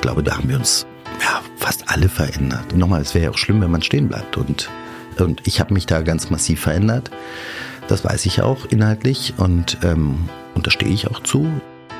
ich glaube, da haben wir uns ja, fast alle verändert. Nochmal, es wäre ja auch schlimm, wenn man stehen bleibt. Und, und ich habe mich da ganz massiv verändert. Das weiß ich auch inhaltlich und, ähm, und da stehe ich auch zu.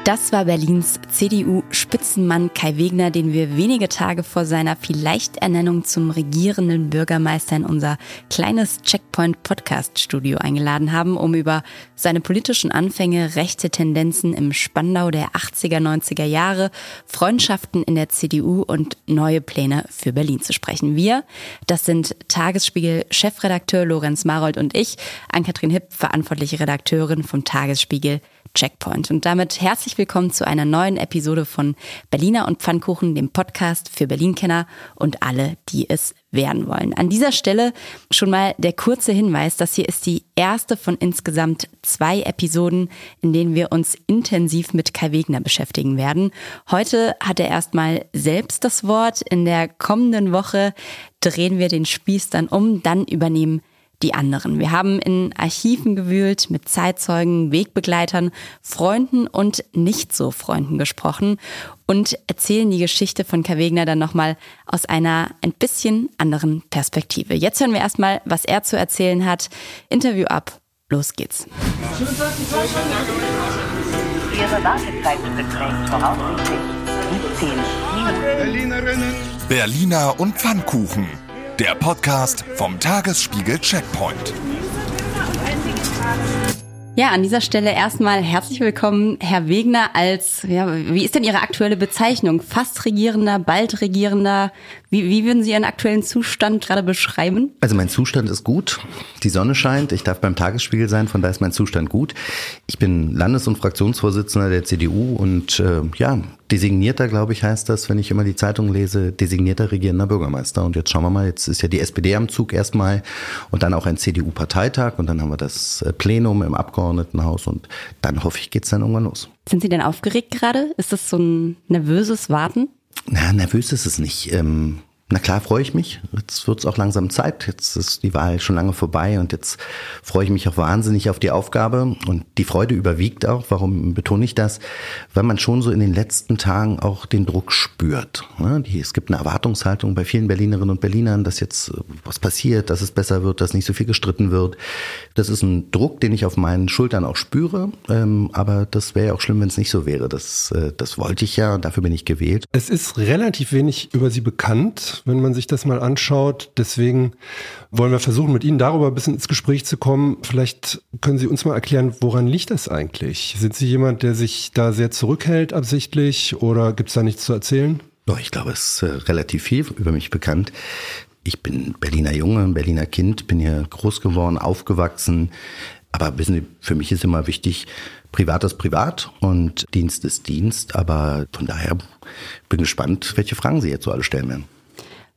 Das war Berlins CDU-Spitzenmann Kai Wegner, den wir wenige Tage vor seiner Vielleicht-Ernennung zum regierenden Bürgermeister in unser kleines Checkpoint-Podcast-Studio eingeladen haben, um über seine politischen Anfänge, rechte Tendenzen im Spandau der 80er, 90er Jahre, Freundschaften in der CDU und neue Pläne für Berlin zu sprechen. Wir, das sind Tagesspiegel-Chefredakteur Lorenz Marold und ich, Ann-Kathrin Hipp, verantwortliche Redakteurin vom Tagesspiegel Checkpoint. Und damit herzlich willkommen zu einer neuen Episode von Berliner und Pfannkuchen, dem Podcast für Berlin-Kenner und alle, die es werden wollen. An dieser Stelle schon mal der kurze Hinweis, das hier ist die erste von insgesamt zwei Episoden, in denen wir uns intensiv mit Kai Wegner beschäftigen werden. Heute hat er erstmal selbst das Wort. In der kommenden Woche drehen wir den Spieß dann um, dann übernehmen die anderen. Wir haben in Archiven gewühlt, mit Zeitzeugen, Wegbegleitern, Freunden und nicht so Freunden gesprochen und erzählen die Geschichte von Kai Wegner dann nochmal aus einer ein bisschen anderen Perspektive. Jetzt hören wir erstmal, was er zu erzählen hat. Interview ab. Los geht's. Ihre Wartezeit beträgt voraussichtlich 17 Minuten. Berliner und Pfannkuchen der Podcast vom Tagesspiegel Checkpoint. Ja, an dieser Stelle erstmal herzlich willkommen, Herr Wegner, als, ja, wie ist denn Ihre aktuelle Bezeichnung? Fast Regierender, bald Regierender? Wie, wie würden Sie Ihren aktuellen Zustand gerade beschreiben? Also mein Zustand ist gut. Die Sonne scheint. Ich darf beim Tagesspiegel sein, von daher ist mein Zustand gut. Ich bin Landes- und Fraktionsvorsitzender der CDU und äh, ja, designierter, glaube ich, heißt das, wenn ich immer die Zeitung lese, designierter regierender Bürgermeister. Und jetzt schauen wir mal, jetzt ist ja die SPD am Zug erstmal und dann auch ein CDU-Parteitag und dann haben wir das äh, Plenum im Abgeordnetenhaus und dann hoffe ich, geht's dann irgendwann los. Sind Sie denn aufgeregt gerade? Ist das so ein nervöses Warten? Na, nervös ist es nicht. Ähm, na klar freue ich mich. Jetzt wird es auch langsam Zeit. Jetzt ist die Wahl schon lange vorbei und jetzt freue ich mich auch wahnsinnig auf die Aufgabe. Und die Freude überwiegt auch. Warum betone ich das? Weil man schon so in den letzten Tagen auch den Druck spürt. Ne? Es gibt eine Erwartungshaltung bei vielen Berlinerinnen und Berlinern, dass jetzt was passiert, dass es besser wird, dass nicht so viel gestritten wird. Das ist ein Druck, den ich auf meinen Schultern auch spüre. Ähm, aber das wäre ja auch schlimm, wenn es nicht so wäre. Das, äh, das wollte ich ja und dafür bin ich gewählt. Es ist relativ wenig über Sie bekannt wenn man sich das mal anschaut. Deswegen wollen wir versuchen, mit Ihnen darüber ein bisschen ins Gespräch zu kommen. Vielleicht können Sie uns mal erklären, woran liegt das eigentlich? Sind Sie jemand, der sich da sehr zurückhält absichtlich oder gibt es da nichts zu erzählen? Ich glaube, es ist äh, relativ viel über mich bekannt. Ich bin Berliner Junge, Berliner Kind, bin hier groß geworden, aufgewachsen. Aber wissen Sie, für mich ist immer wichtig, Privat ist privat und Dienst ist Dienst. Aber von daher bin gespannt, welche Fragen Sie jetzt so alle stellen werden.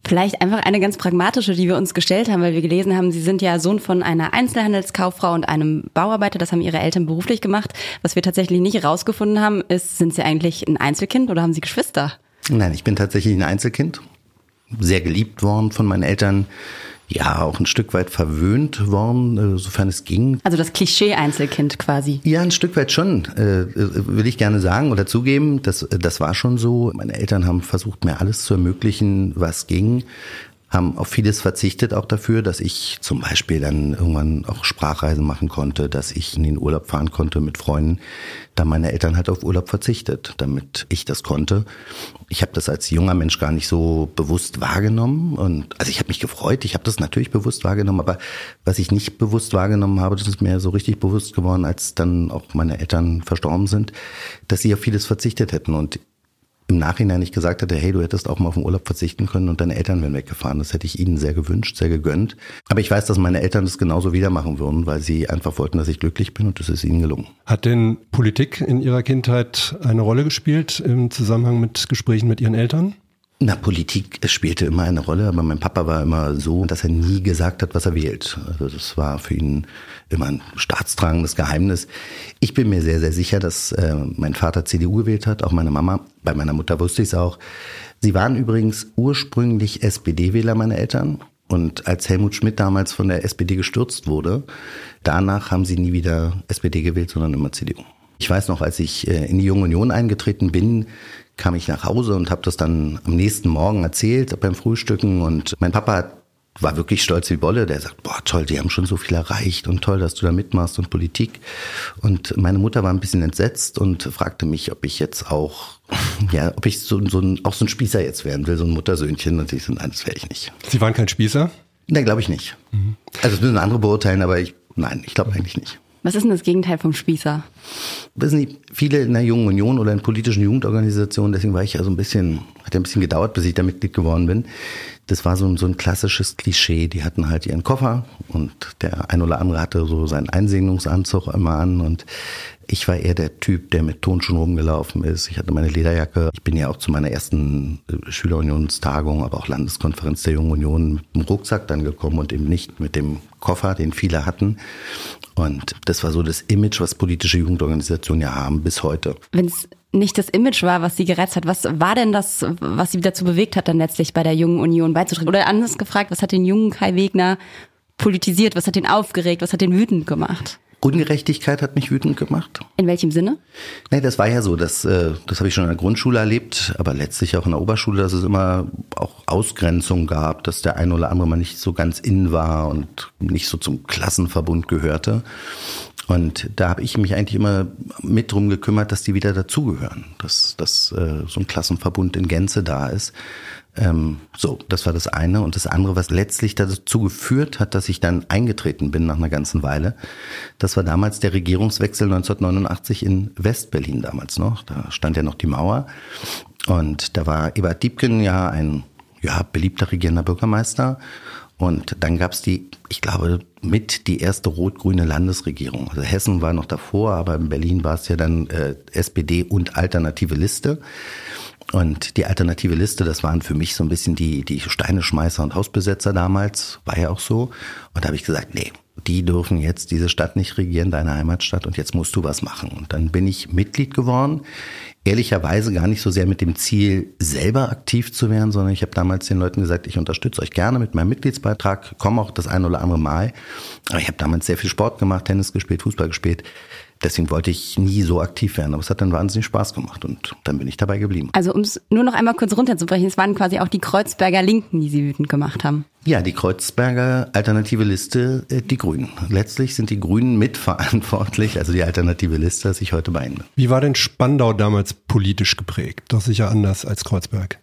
Vielleicht einfach eine ganz pragmatische, die wir uns gestellt haben, weil wir gelesen haben, Sie sind ja Sohn von einer Einzelhandelskauffrau und einem Bauarbeiter. Das haben Ihre Eltern beruflich gemacht. Was wir tatsächlich nicht herausgefunden haben, ist, sind Sie eigentlich ein Einzelkind oder haben Sie Geschwister? Nein, ich bin tatsächlich ein Einzelkind. Sehr geliebt worden von meinen Eltern ja auch ein Stück weit verwöhnt worden, äh, sofern es ging. Also das Klischee-Einzelkind quasi. Ja, ein Stück weit schon, äh, will ich gerne sagen oder zugeben. Das, das war schon so. Meine Eltern haben versucht, mir alles zu ermöglichen, was ging haben auf vieles verzichtet auch dafür, dass ich zum Beispiel dann irgendwann auch Sprachreisen machen konnte, dass ich in den Urlaub fahren konnte mit Freunden, da meine Eltern halt auf Urlaub verzichtet, damit ich das konnte. Ich habe das als junger Mensch gar nicht so bewusst wahrgenommen und also ich habe mich gefreut, ich habe das natürlich bewusst wahrgenommen, aber was ich nicht bewusst wahrgenommen habe, das ist mir so richtig bewusst geworden, als dann auch meine Eltern verstorben sind, dass sie auf vieles verzichtet hätten und im Nachhinein nicht gesagt hätte, hey, du hättest auch mal auf den Urlaub verzichten können und deine Eltern wären weggefahren. Das hätte ich ihnen sehr gewünscht, sehr gegönnt. Aber ich weiß, dass meine Eltern das genauso wieder machen würden, weil sie einfach wollten, dass ich glücklich bin und das ist ihnen gelungen. Hat denn Politik in Ihrer Kindheit eine Rolle gespielt im Zusammenhang mit Gesprächen mit Ihren Eltern? Na, Politik spielte immer eine Rolle, aber mein Papa war immer so, dass er nie gesagt hat, was er wählt. Also das war für ihn immer ein staatstragendes Geheimnis. Ich bin mir sehr, sehr sicher, dass äh, mein Vater CDU gewählt hat, auch meine Mama. Bei meiner Mutter wusste ich es auch. Sie waren übrigens ursprünglich SPD-Wähler, meine Eltern. Und als Helmut Schmidt damals von der SPD gestürzt wurde, danach haben sie nie wieder SPD gewählt, sondern immer CDU. Ich weiß noch, als ich äh, in die Junge Union eingetreten bin, kam ich nach Hause und habe das dann am nächsten Morgen erzählt beim Frühstücken und mein Papa war wirklich stolz wie Bolle. Der sagt, boah, toll, die haben schon so viel erreicht und toll, dass du da mitmachst und Politik. Und meine Mutter war ein bisschen entsetzt und fragte mich, ob ich jetzt auch, ja, ob ich so, so ein, auch so ein Spießer jetzt werden will, so ein Muttersöhnchen. Und ich so, nein, das wäre ich nicht. Sie waren kein Spießer? Nein, glaube ich nicht. Mhm. Also das müssen andere beurteilen, aber ich, nein, ich glaube eigentlich nicht. Was ist denn das Gegenteil vom Spießer? Wissen Sie, viele in der Jungen Union oder in politischen Jugendorganisationen, deswegen war ich ja so ein bisschen, hat ja ein bisschen gedauert, bis ich da Mitglied geworden bin. Das war so, so ein klassisches Klischee. Die hatten halt ihren Koffer und der ein oder andere hatte so seinen Einsegnungsanzug immer an und ich war eher der Typ, der mit Tonschuhen rumgelaufen ist. Ich hatte meine Lederjacke. Ich bin ja auch zu meiner ersten äh, Schülerunionstagung, aber auch Landeskonferenz der Jungen Union mit dem Rucksack dann gekommen und eben nicht mit dem Koffer, den viele hatten. Und das war so das Image, was politische Jugendorganisationen ja haben bis heute. Wenn es nicht das Image war, was sie gerettet hat, was war denn das, was sie dazu bewegt hat, dann letztlich bei der Jungen Union beizutreten? Oder anders gefragt, was hat den jungen Kai Wegner politisiert, was hat ihn aufgeregt, was hat ihn wütend gemacht? Ungerechtigkeit hat mich wütend gemacht. In welchem Sinne? Nee, das war ja so, dass, äh, das habe ich schon in der Grundschule erlebt, aber letztlich auch in der Oberschule, dass es immer auch Ausgrenzung gab, dass der eine oder andere mal nicht so ganz in war und nicht so zum Klassenverbund gehörte. Und da habe ich mich eigentlich immer mit drum gekümmert, dass die wieder dazugehören, dass, dass äh, so ein Klassenverbund in Gänze da ist. Ähm, so, das war das eine. Und das andere, was letztlich dazu geführt hat, dass ich dann eingetreten bin nach einer ganzen Weile, das war damals der Regierungswechsel 1989 in Westberlin damals noch. Da stand ja noch die Mauer. Und da war Ebert Diebken ja ein ja, beliebter regierender Bürgermeister. Und dann gab es die, ich glaube, mit die erste rot-grüne Landesregierung. Also Hessen war noch davor, aber in Berlin war es ja dann äh, SPD und alternative Liste. Und die alternative Liste, das waren für mich so ein bisschen die, die Steineschmeißer und Hausbesetzer damals, war ja auch so. Und da habe ich gesagt, nee, die dürfen jetzt diese Stadt nicht regieren, deine Heimatstadt, und jetzt musst du was machen. Und dann bin ich Mitglied geworden. Ehrlicherweise gar nicht so sehr mit dem Ziel, selber aktiv zu werden, sondern ich habe damals den Leuten gesagt, ich unterstütze euch gerne mit meinem Mitgliedsbeitrag, komme auch das ein oder andere Mal. Aber ich habe damals sehr viel Sport gemacht, Tennis gespielt, Fußball gespielt. Deswegen wollte ich nie so aktiv werden. Aber es hat dann wahnsinnig Spaß gemacht und dann bin ich dabei geblieben. Also um es nur noch einmal kurz runterzubrechen, es waren quasi auch die Kreuzberger Linken, die Sie wütend gemacht haben. Ja, die Kreuzberger Alternative Liste, äh, die Grünen. Letztlich sind die Grünen mitverantwortlich, also die Alternative Liste, dass ich heute bei Ihnen bin. Wie war denn Spandau damals politisch geprägt? Doch sicher anders als Kreuzberg.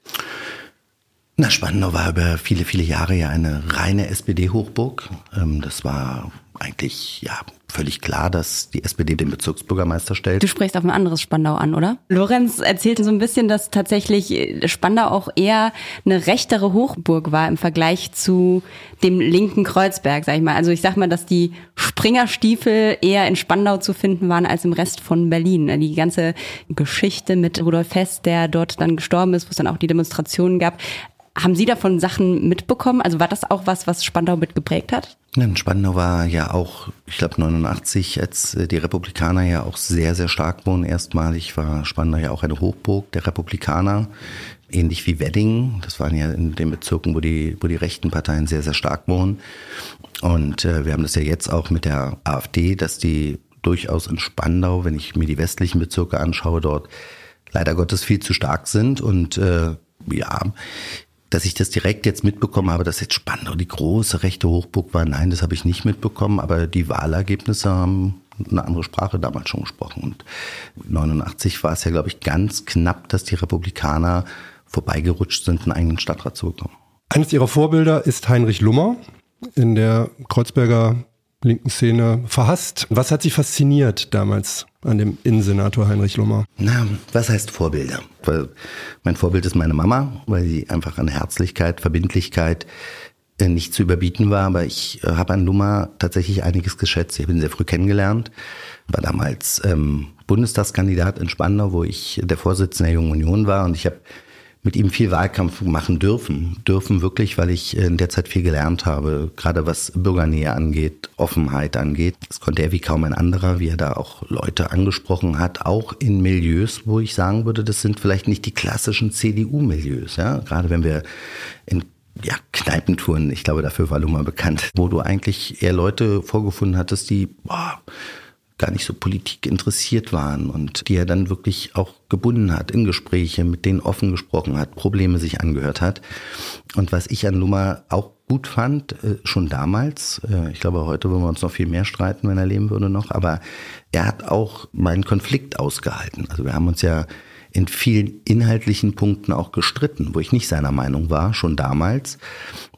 Na, Spandau war über viele, viele Jahre ja eine reine SPD-Hochburg. Ähm, das war eigentlich, ja, völlig klar, dass die SPD den Bezirksbürgermeister stellt. Du sprichst auf ein anderes Spandau an, oder? Lorenz erzählte so ein bisschen, dass tatsächlich Spandau auch eher eine rechtere Hochburg war im Vergleich zu dem linken Kreuzberg, sag ich mal. Also ich sag mal, dass die Springerstiefel eher in Spandau zu finden waren als im Rest von Berlin. Die ganze Geschichte mit Rudolf Hess, der dort dann gestorben ist, wo es dann auch die Demonstrationen gab, haben Sie davon Sachen mitbekommen? Also war das auch was, was Spandau mitgeprägt hat? Ja, Spandau war ja auch, ich glaube 89, als äh, die Republikaner ja auch sehr, sehr stark wurden. Erstmalig war Spandau ja auch eine Hochburg der Republikaner, ähnlich wie Wedding. Das waren ja in den Bezirken, wo die, wo die rechten Parteien sehr, sehr stark wurden. Und äh, wir haben das ja jetzt auch mit der AfD, dass die durchaus in Spandau, wenn ich mir die westlichen Bezirke anschaue, dort leider Gottes viel zu stark sind. Und äh, ja, dass ich das direkt jetzt mitbekommen habe, dass jetzt Spandau die große rechte Hochburg war, nein, das habe ich nicht mitbekommen, aber die Wahlergebnisse haben eine andere Sprache damals schon gesprochen. Und 89 war es ja, glaube ich, ganz knapp, dass die Republikaner vorbeigerutscht sind, einen eigenen Stadtrat zu bekommen. Eines ihrer Vorbilder ist Heinrich Lummer in der Kreuzberger linken Szene verhasst. Was hat Sie fasziniert damals an dem Innensenator Heinrich Lummer? Na, was heißt Vorbilder? Weil mein Vorbild ist meine Mama, weil sie einfach an Herzlichkeit, Verbindlichkeit äh, nicht zu überbieten war. Aber ich äh, habe an Lummer tatsächlich einiges geschätzt. Ich habe ihn sehr früh kennengelernt, war damals ähm, Bundestagskandidat in Spandau, wo ich der Vorsitzende der Jungen Union war und ich habe mit ihm viel Wahlkampf machen dürfen. Dürfen wirklich, weil ich in der Zeit viel gelernt habe, gerade was Bürgernähe angeht, Offenheit angeht. Das konnte er wie kaum ein anderer, wie er da auch Leute angesprochen hat, auch in Milieus, wo ich sagen würde, das sind vielleicht nicht die klassischen CDU-Milieus. Ja? Gerade wenn wir in ja, Kneipentouren, ich glaube, dafür war Luma bekannt, wo du eigentlich eher Leute vorgefunden hattest, die boah, gar nicht so Politik interessiert waren und die er dann wirklich auch gebunden hat in Gespräche, mit denen offen gesprochen hat, Probleme sich angehört hat. Und was ich an Lummer auch gut fand, äh, schon damals, äh, ich glaube, heute würden wir uns noch viel mehr streiten, wenn er leben würde noch, aber er hat auch meinen Konflikt ausgehalten. Also wir haben uns ja in vielen inhaltlichen Punkten auch gestritten, wo ich nicht seiner Meinung war, schon damals.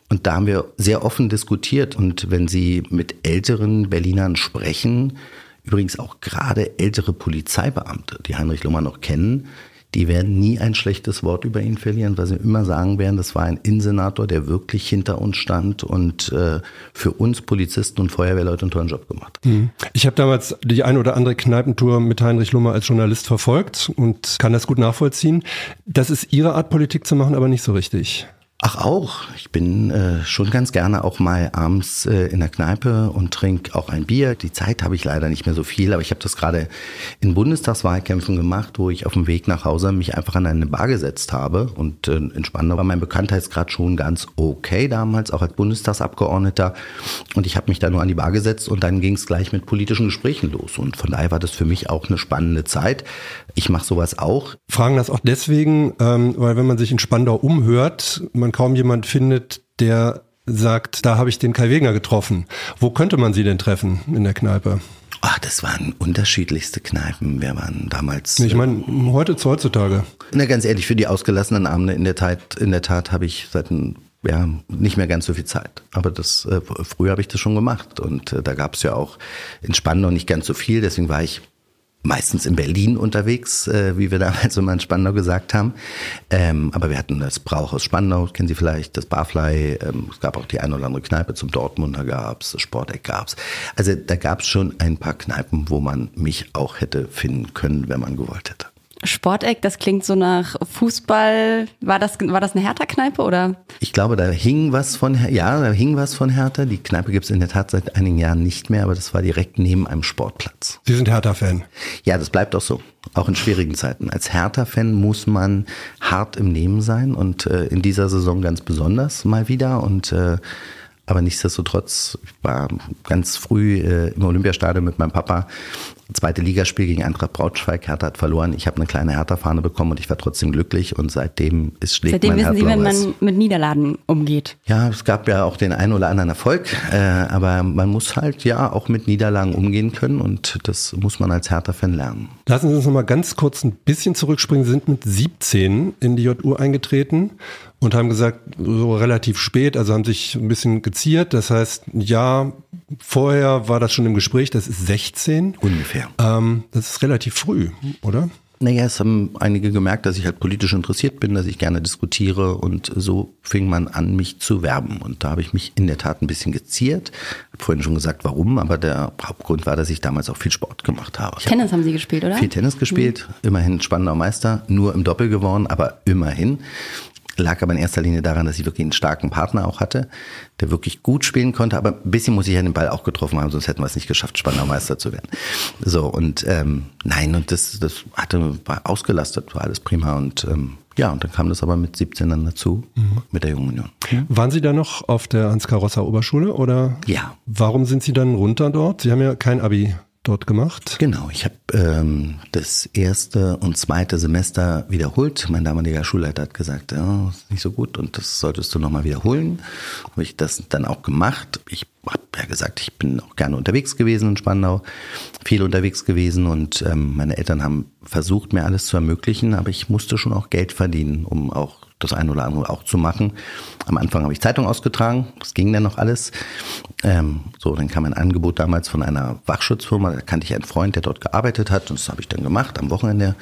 Und da haben wir sehr offen diskutiert. Und wenn Sie mit älteren Berlinern sprechen, übrigens auch gerade ältere Polizeibeamte, die Heinrich Lummer noch kennen, die werden nie ein schlechtes Wort über ihn verlieren, weil sie immer sagen werden, das war ein Innensenator, der wirklich hinter uns stand und äh, für uns Polizisten und Feuerwehrleute einen tollen Job gemacht. Hm. Ich habe damals die ein oder andere Kneipentour mit Heinrich Lummer als Journalist verfolgt und kann das gut nachvollziehen. Das ist Ihre Art, Politik zu machen, aber nicht so richtig. Ach auch. Ich bin äh, schon ganz gerne auch mal abends äh, in der Kneipe und trinke auch ein Bier. Die Zeit habe ich leider nicht mehr so viel, aber ich habe das gerade in Bundestagswahlkämpfen gemacht, wo ich auf dem Weg nach Hause mich einfach an eine Bar gesetzt habe. Und äh, in Spandau war mein Bekanntheitsgrad schon ganz okay damals, auch als Bundestagsabgeordneter. Und ich habe mich da nur an die Bar gesetzt und dann ging es gleich mit politischen Gesprächen los. Und von daher war das für mich auch eine spannende Zeit. Ich mache sowas auch. Fragen das auch deswegen, ähm, weil wenn man sich in Spandau umhört, man kaum jemand findet, der sagt, da habe ich den Kai Wegner getroffen. Wo könnte man sie denn treffen in der Kneipe? Ach, das waren unterschiedlichste Kneipen. Wir waren damals. Ich meine, heute zu heutzutage. Na, ganz ehrlich, für die ausgelassenen Abende in der Tat, in der Tat habe ich seit ein ja, nicht mehr ganz so viel Zeit. Aber das äh, früher habe ich das schon gemacht. Und äh, da gab es ja auch in Spandau nicht ganz so viel. Deswegen war ich meistens in Berlin unterwegs, äh, wie wir damals immer in Spandau gesagt haben. Ähm, aber wir hatten das Brauhaus Spandau, kennen Sie vielleicht, das Barfly. Ähm, es gab auch die eine oder andere Kneipe zum Dortmunder gab's, das Sporteck gab's. Also da gab's schon ein paar Kneipen, wo man mich auch hätte finden können, wenn man gewollt hätte. Sporteck, das klingt so nach Fußball. War das, war das eine Hertha-Kneipe oder? Ich glaube, da hing was von, ja, da hing was von Hertha. Die Kneipe gibt es in der Tat seit einigen Jahren nicht mehr, aber das war direkt neben einem Sportplatz. Sie sind Hertha-Fan? Ja, das bleibt auch so. Auch in schwierigen Zeiten. Als Hertha-Fan muss man hart im Nehmen sein und äh, in dieser Saison ganz besonders mal wieder und äh, aber nichtsdestotrotz, ich war ganz früh äh, im Olympiastadion mit meinem Papa. Zweite Ligaspiel gegen Eintracht Braunschweig. Hertha hat verloren. Ich habe eine kleine Hertha-Fahne bekommen und ich war trotzdem glücklich. Und seitdem ist schlägt Seitdem mein wissen Herz Sie, wenn man mit Niederlagen umgeht. Ja, es gab ja auch den einen oder anderen Erfolg, äh, aber man muss halt ja auch mit Niederlagen umgehen können und das muss man als Hertha-Fan lernen. Lassen Sie uns noch mal ganz kurz ein bisschen zurückspringen. Sie sind mit 17 in die JU eingetreten und haben gesagt, so relativ spät, also haben sich ein bisschen geziert. Das heißt, ja, vorher war das schon im Gespräch, das ist 16. Ungefähr. Ähm, das ist relativ früh, oder? Naja, es haben einige gemerkt, dass ich halt politisch interessiert bin, dass ich gerne diskutiere und so fing man an, mich zu werben. Und da habe ich mich in der Tat ein bisschen geziert. Ich habe vorhin schon gesagt, warum, aber der Hauptgrund war, dass ich damals auch viel Sport gemacht habe. Ich Tennis haben Sie gespielt, oder? Viel Tennis gespielt, immerhin Spandauer Meister, nur im Doppel geworden, aber immerhin. Lag aber in erster Linie daran, dass ich wirklich einen starken Partner auch hatte, der wirklich gut spielen konnte, aber ein bisschen muss ich ja den Ball auch getroffen haben, sonst hätten wir es nicht geschafft, Spandauer Meister zu werden. So, und ähm, nein, und das, das hatte, war ausgelastet, war alles prima und ähm, ja, und dann kam das aber mit 17 dann dazu, mit der Jungen Union. Waren Sie da noch auf der Hans-Karosser Oberschule oder? Ja. Warum sind Sie dann runter dort? Sie haben ja kein Abi dort gemacht. Genau, ich habe ähm, das erste und zweite Semester wiederholt. Mein damaliger Schulleiter hat gesagt, ja, ist nicht so gut und das solltest du nochmal wiederholen. Habe ich das dann auch gemacht. Ich habe ja gesagt, ich bin auch gerne unterwegs gewesen in Spandau, viel unterwegs gewesen und ähm, meine Eltern haben versucht, mir alles zu ermöglichen, aber ich musste schon auch Geld verdienen, um auch das eine oder andere auch zu machen. Am Anfang habe ich Zeitung ausgetragen, das ging dann noch alles. Ähm, so, dann kam ein Angebot damals von einer Wachschutzfirma, da kannte ich einen Freund, der dort gearbeitet hat und das habe ich dann gemacht, am Wochenende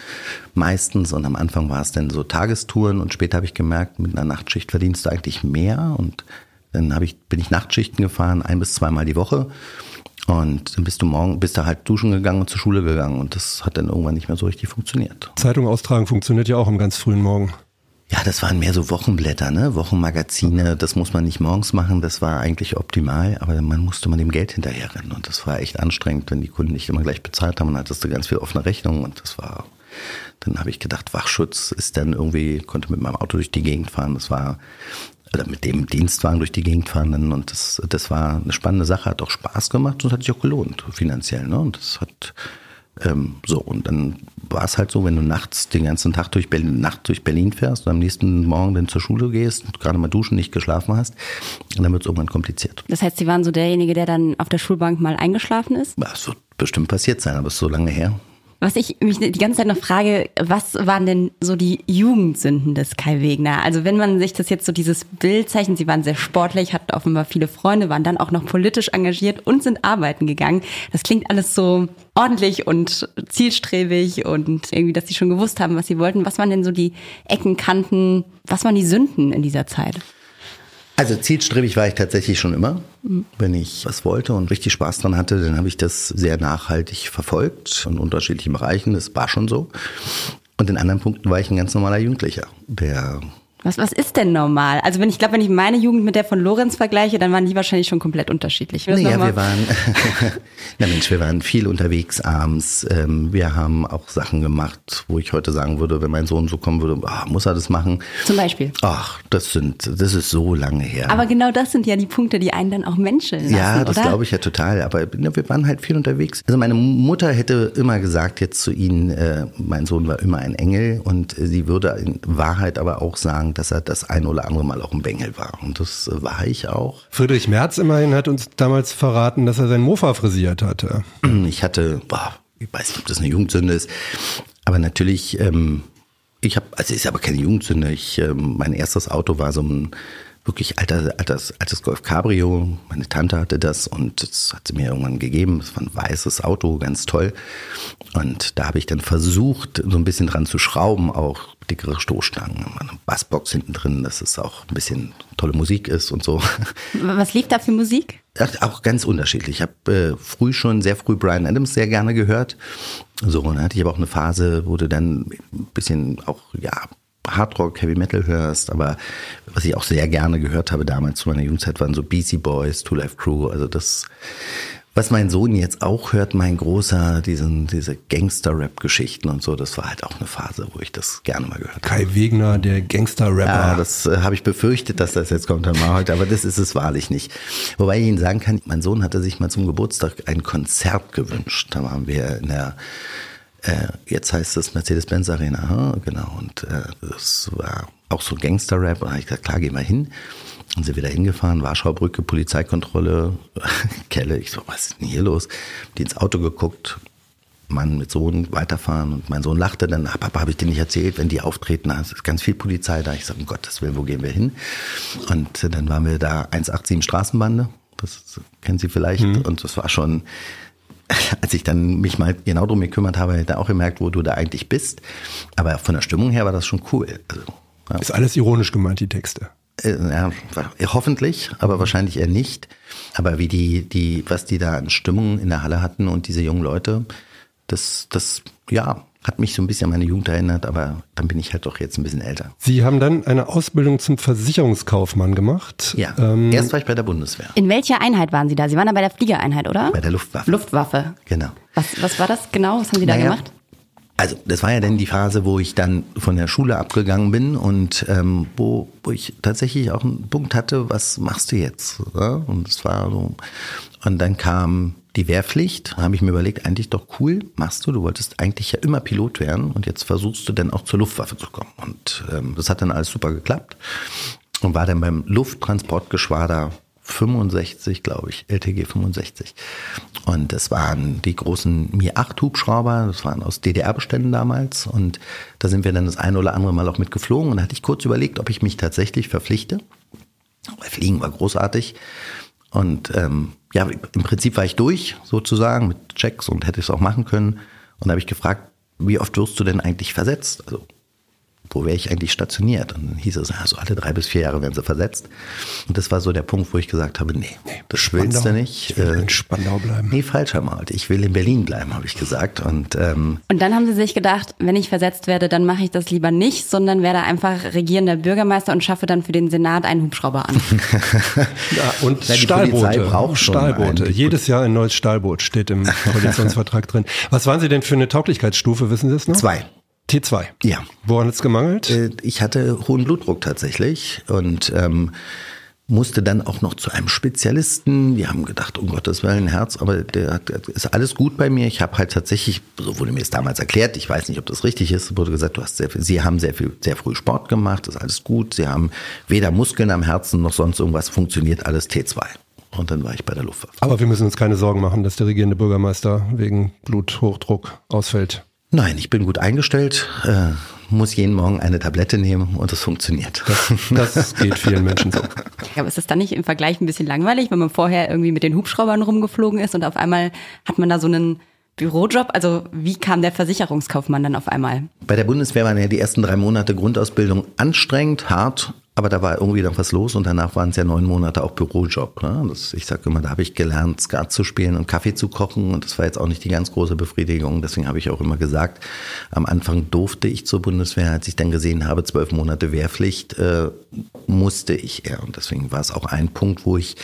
meistens und am Anfang war es dann so Tagestouren und später habe ich gemerkt, mit einer Nachtschicht verdienst du eigentlich mehr und dann habe ich, bin ich Nachtschichten gefahren, ein bis zweimal die Woche. Und dann bist du morgen, bist du halt duschen gegangen und zur Schule gegangen. Und das hat dann irgendwann nicht mehr so richtig funktioniert. Zeitung austragen funktioniert ja auch am ganz frühen Morgen. Ja, das waren mehr so Wochenblätter, ne? Wochenmagazine. Das muss man nicht morgens machen. Das war eigentlich optimal. Aber man musste mal dem Geld hinterherrennen. Und das war echt anstrengend, wenn die Kunden nicht immer gleich bezahlt haben. Dann hattest du ganz viel offene Rechnungen. Und das war Dann habe ich gedacht, Wachschutz ist dann irgendwie, konnte mit meinem Auto durch die Gegend fahren. Das war oder mit dem Dienstwagen durch die Gegend fahren dann und das, das war eine spannende Sache, hat auch Spaß gemacht und hat sich auch gelohnt finanziell. Ne? Und das hat ähm, so und dann war es halt so, wenn du nachts den ganzen Tag durch Berlin, Nacht durch Berlin fährst und am nächsten Morgen dann zur Schule gehst und gerade mal duschen, nicht geschlafen hast, dann wird es irgendwann kompliziert. Das heißt, Sie waren so derjenige, der dann auf der Schulbank mal eingeschlafen ist? Das wird bestimmt passiert sein, aber es ist so lange her. Was ich mich die ganze Zeit noch frage, was waren denn so die Jugendsünden des Kai Wegner? Also wenn man sich das jetzt so dieses Bild zeichnet, sie waren sehr sportlich, hatten offenbar viele Freunde, waren dann auch noch politisch engagiert und sind arbeiten gegangen. Das klingt alles so ordentlich und zielstrebig und irgendwie, dass sie schon gewusst haben, was sie wollten. Was waren denn so die Ecken, Kanten, was waren die Sünden in dieser Zeit? Also zielstrebig war ich tatsächlich schon immer. Wenn ich was wollte und richtig Spaß dran hatte, dann habe ich das sehr nachhaltig verfolgt in unterschiedlichen Bereichen. Das war schon so. Und in anderen Punkten war ich ein ganz normaler Jugendlicher, der was, was ist denn normal? Also wenn ich glaube, wenn ich meine Jugend mit der von Lorenz vergleiche, dann waren die wahrscheinlich schon komplett unterschiedlich. Naja, wir waren, na Mensch, wir waren viel unterwegs abends. Ähm, wir haben auch Sachen gemacht, wo ich heute sagen würde, wenn mein Sohn so kommen würde, ach, muss er das machen? Zum Beispiel. Ach, das sind, das ist so lange her. Aber genau das sind ja die Punkte, die einen dann auch menscheln lassen, Ja, das glaube ich ja total. Aber ja, wir waren halt viel unterwegs. Also meine Mutter hätte immer gesagt jetzt zu ihnen, äh, mein Sohn war immer ein Engel und sie würde in Wahrheit aber auch sagen, dass er das ein oder andere Mal auch ein Bengel war. Und das äh, war ich auch. Friedrich Merz immerhin hat uns damals verraten, dass er sein Mofa frisiert hatte. Ich hatte, boah, ich weiß nicht, ob das eine Jugendsünde ist, aber natürlich, ähm, ich habe, also ist aber keine Jugendsünde. Ich, ähm, mein erstes Auto war so ein wirklich alter, altes, altes Golf Cabrio. Meine Tante hatte das und das hat sie mir irgendwann gegeben. Es war ein weißes Auto, ganz toll. Und da habe ich dann versucht, so ein bisschen dran zu schrauben, auch dickere Stoßstangen, eine Bassbox hinten drin, dass es auch ein bisschen tolle Musik ist und so. Was lief da für Musik? Auch ganz unterschiedlich. Ich habe äh, früh schon sehr früh Brian Adams sehr gerne gehört. So, und dann hatte ich aber auch eine Phase, wo du dann ein bisschen auch, ja, Hardrock, Heavy Metal hörst, aber was ich auch sehr gerne gehört habe damals zu meiner Jugendzeit waren so Beastie Boys, Two Life Crew, also das, was mein Sohn jetzt auch hört, mein großer, diesen, diese Gangster-Rap-Geschichten und so, das war halt auch eine Phase, wo ich das gerne mal gehört habe. Kai Wegner, der Gangster-Rapper. Ja, das äh, habe ich befürchtet, dass das jetzt kommt dann mal heute, aber das ist es wahrlich nicht. Wobei ich Ihnen sagen kann, mein Sohn hatte sich mal zum Geburtstag ein Konzert gewünscht. Da waren wir in der, äh, jetzt heißt es Mercedes-Benz Arena, hm, genau, und äh, das war auch so Gangster-Rap. Und da habe ich gesagt, klar, gehen wir hin. Und sind wieder hingefahren, Warschauer Brücke, Polizeikontrolle, Kelle. Ich so, was ist denn hier los? Die ins Auto geguckt, Mann mit Sohn weiterfahren und mein Sohn lachte dann, ah, Papa, habe ich dir nicht erzählt, wenn die auftreten, da ist ganz viel Polizei da. Ich sage, um Gottes Willen, wo gehen wir hin? Und dann waren wir da 187 Straßenbande, das kennen Sie vielleicht, und das war schon, als ich dann mich mal genau drum gekümmert habe, habe ich da auch gemerkt, wo du da eigentlich bist. Aber von der Stimmung her war das schon cool. Also, ja. Ist alles ironisch gemeint, die Texte. Äh, Ja, hoffentlich, aber wahrscheinlich eher nicht. Aber wie die, die, was die da an Stimmung in der Halle hatten und diese jungen Leute, das, das, ja, hat mich so ein bisschen an meine Jugend erinnert, aber dann bin ich halt doch jetzt ein bisschen älter. Sie haben dann eine Ausbildung zum Versicherungskaufmann gemacht. Ja, Ähm, erst war ich bei der Bundeswehr, In welcher Einheit waren Sie da? Sie waren da bei der Fliegereinheit, oder? bei der Luftwaffe. Luftwaffe. Genau. Was, was war das genau? Was haben Sie da Naja, gemacht? Also das war ja dann die Phase, wo ich dann von der Schule abgegangen bin und ähm, wo, wo ich tatsächlich auch einen Punkt hatte, was machst du jetzt? Ja? Und es war so. Und dann kam die Wehrpflicht, habe ich mir überlegt, eigentlich doch cool, machst du, du wolltest eigentlich ja immer Pilot werden und jetzt versuchst du dann auch zur Luftwaffe zu kommen. Und ähm, das hat dann alles super geklappt und war dann beim Lufttransportgeschwader 65, glaube ich, LTG 65. Und das waren die großen Mir 8 Hubschrauber, das waren aus DDR-Beständen damals. Und da sind wir dann das eine oder andere Mal auch mitgeflogen. Und da hatte ich kurz überlegt, ob ich mich tatsächlich verpflichte. Weil Fliegen war großartig. Und ähm, ja, im Prinzip war ich durch, sozusagen, mit Checks und hätte es auch machen können. Und da habe ich gefragt, wie oft wirst du denn eigentlich versetzt? Also wo wäre ich eigentlich stationiert? Und dann hieß es, ja, so alle drei bis vier Jahre werden sie versetzt. Und das war so der Punkt, wo ich gesagt habe, nee, das willst du Spandau. nicht. Ich will Äh, in Spandau bleiben. Nee, falsch einmal. Ich will in Berlin bleiben, habe ich gesagt. Und ähm, Und dann haben Sie sich gedacht, wenn ich versetzt werde, dann mache ich das lieber nicht, sondern werde einfach regierender Bürgermeister und schaffe dann für den Senat einen Hubschrauber an. Ja, und die Stahlboote. Polizei braucht schon Stahlboote. einen. Jedes Jahr ein neues Stahlboot steht im Koalitionsvertrag drin. Was waren Sie denn für eine Tauglichkeitsstufe, wissen Sie das noch? zwei. T2. Ja. Woran hat es gemangelt? Äh, Ich hatte hohen Blutdruck tatsächlich und ähm, musste dann auch noch zu einem Spezialisten. Die haben gedacht, um Gottes Willen, Herz, aber der hat, ist alles gut bei mir. Ich habe halt tatsächlich, so wurde mir es damals erklärt, ich weiß nicht, ob das richtig ist, wurde gesagt, du hast sehr viel, Sie haben sehr viel, sehr früh Sport gemacht, ist alles gut. Sie haben weder Muskeln am Herzen noch sonst irgendwas, funktioniert alles T2. Und dann war ich bei der Luftwaffe. Aber wir müssen uns keine Sorgen machen, dass der regierende Bürgermeister wegen Bluthochdruck ausfällt. Nein, ich bin gut eingestellt, äh, muss jeden Morgen eine Tablette nehmen und es funktioniert. Das, das geht vielen Menschen so. Aber ist es dann nicht im Vergleich ein bisschen langweilig, wenn man vorher irgendwie mit den Hubschraubern rumgeflogen ist und auf einmal hat man da so einen Bürojob? Also wie kam der Versicherungskaufmann dann auf einmal? Bei der Bundeswehr waren ja die ersten drei Monate Grundausbildung anstrengend, hart, aber da war irgendwie dann was los und danach waren es ja neun Monate auch Bürojob. Ne? Das, ich sage immer, da habe ich gelernt, Skat zu spielen und Kaffee zu kochen und das war jetzt auch nicht die ganz große Befriedigung. Deswegen habe ich auch immer gesagt, am Anfang durfte ich zur Bundeswehr, als ich dann gesehen habe, zwölf Monate Wehrpflicht, äh, musste ich eher. Und deswegen war es auch ein Punkt, wo ich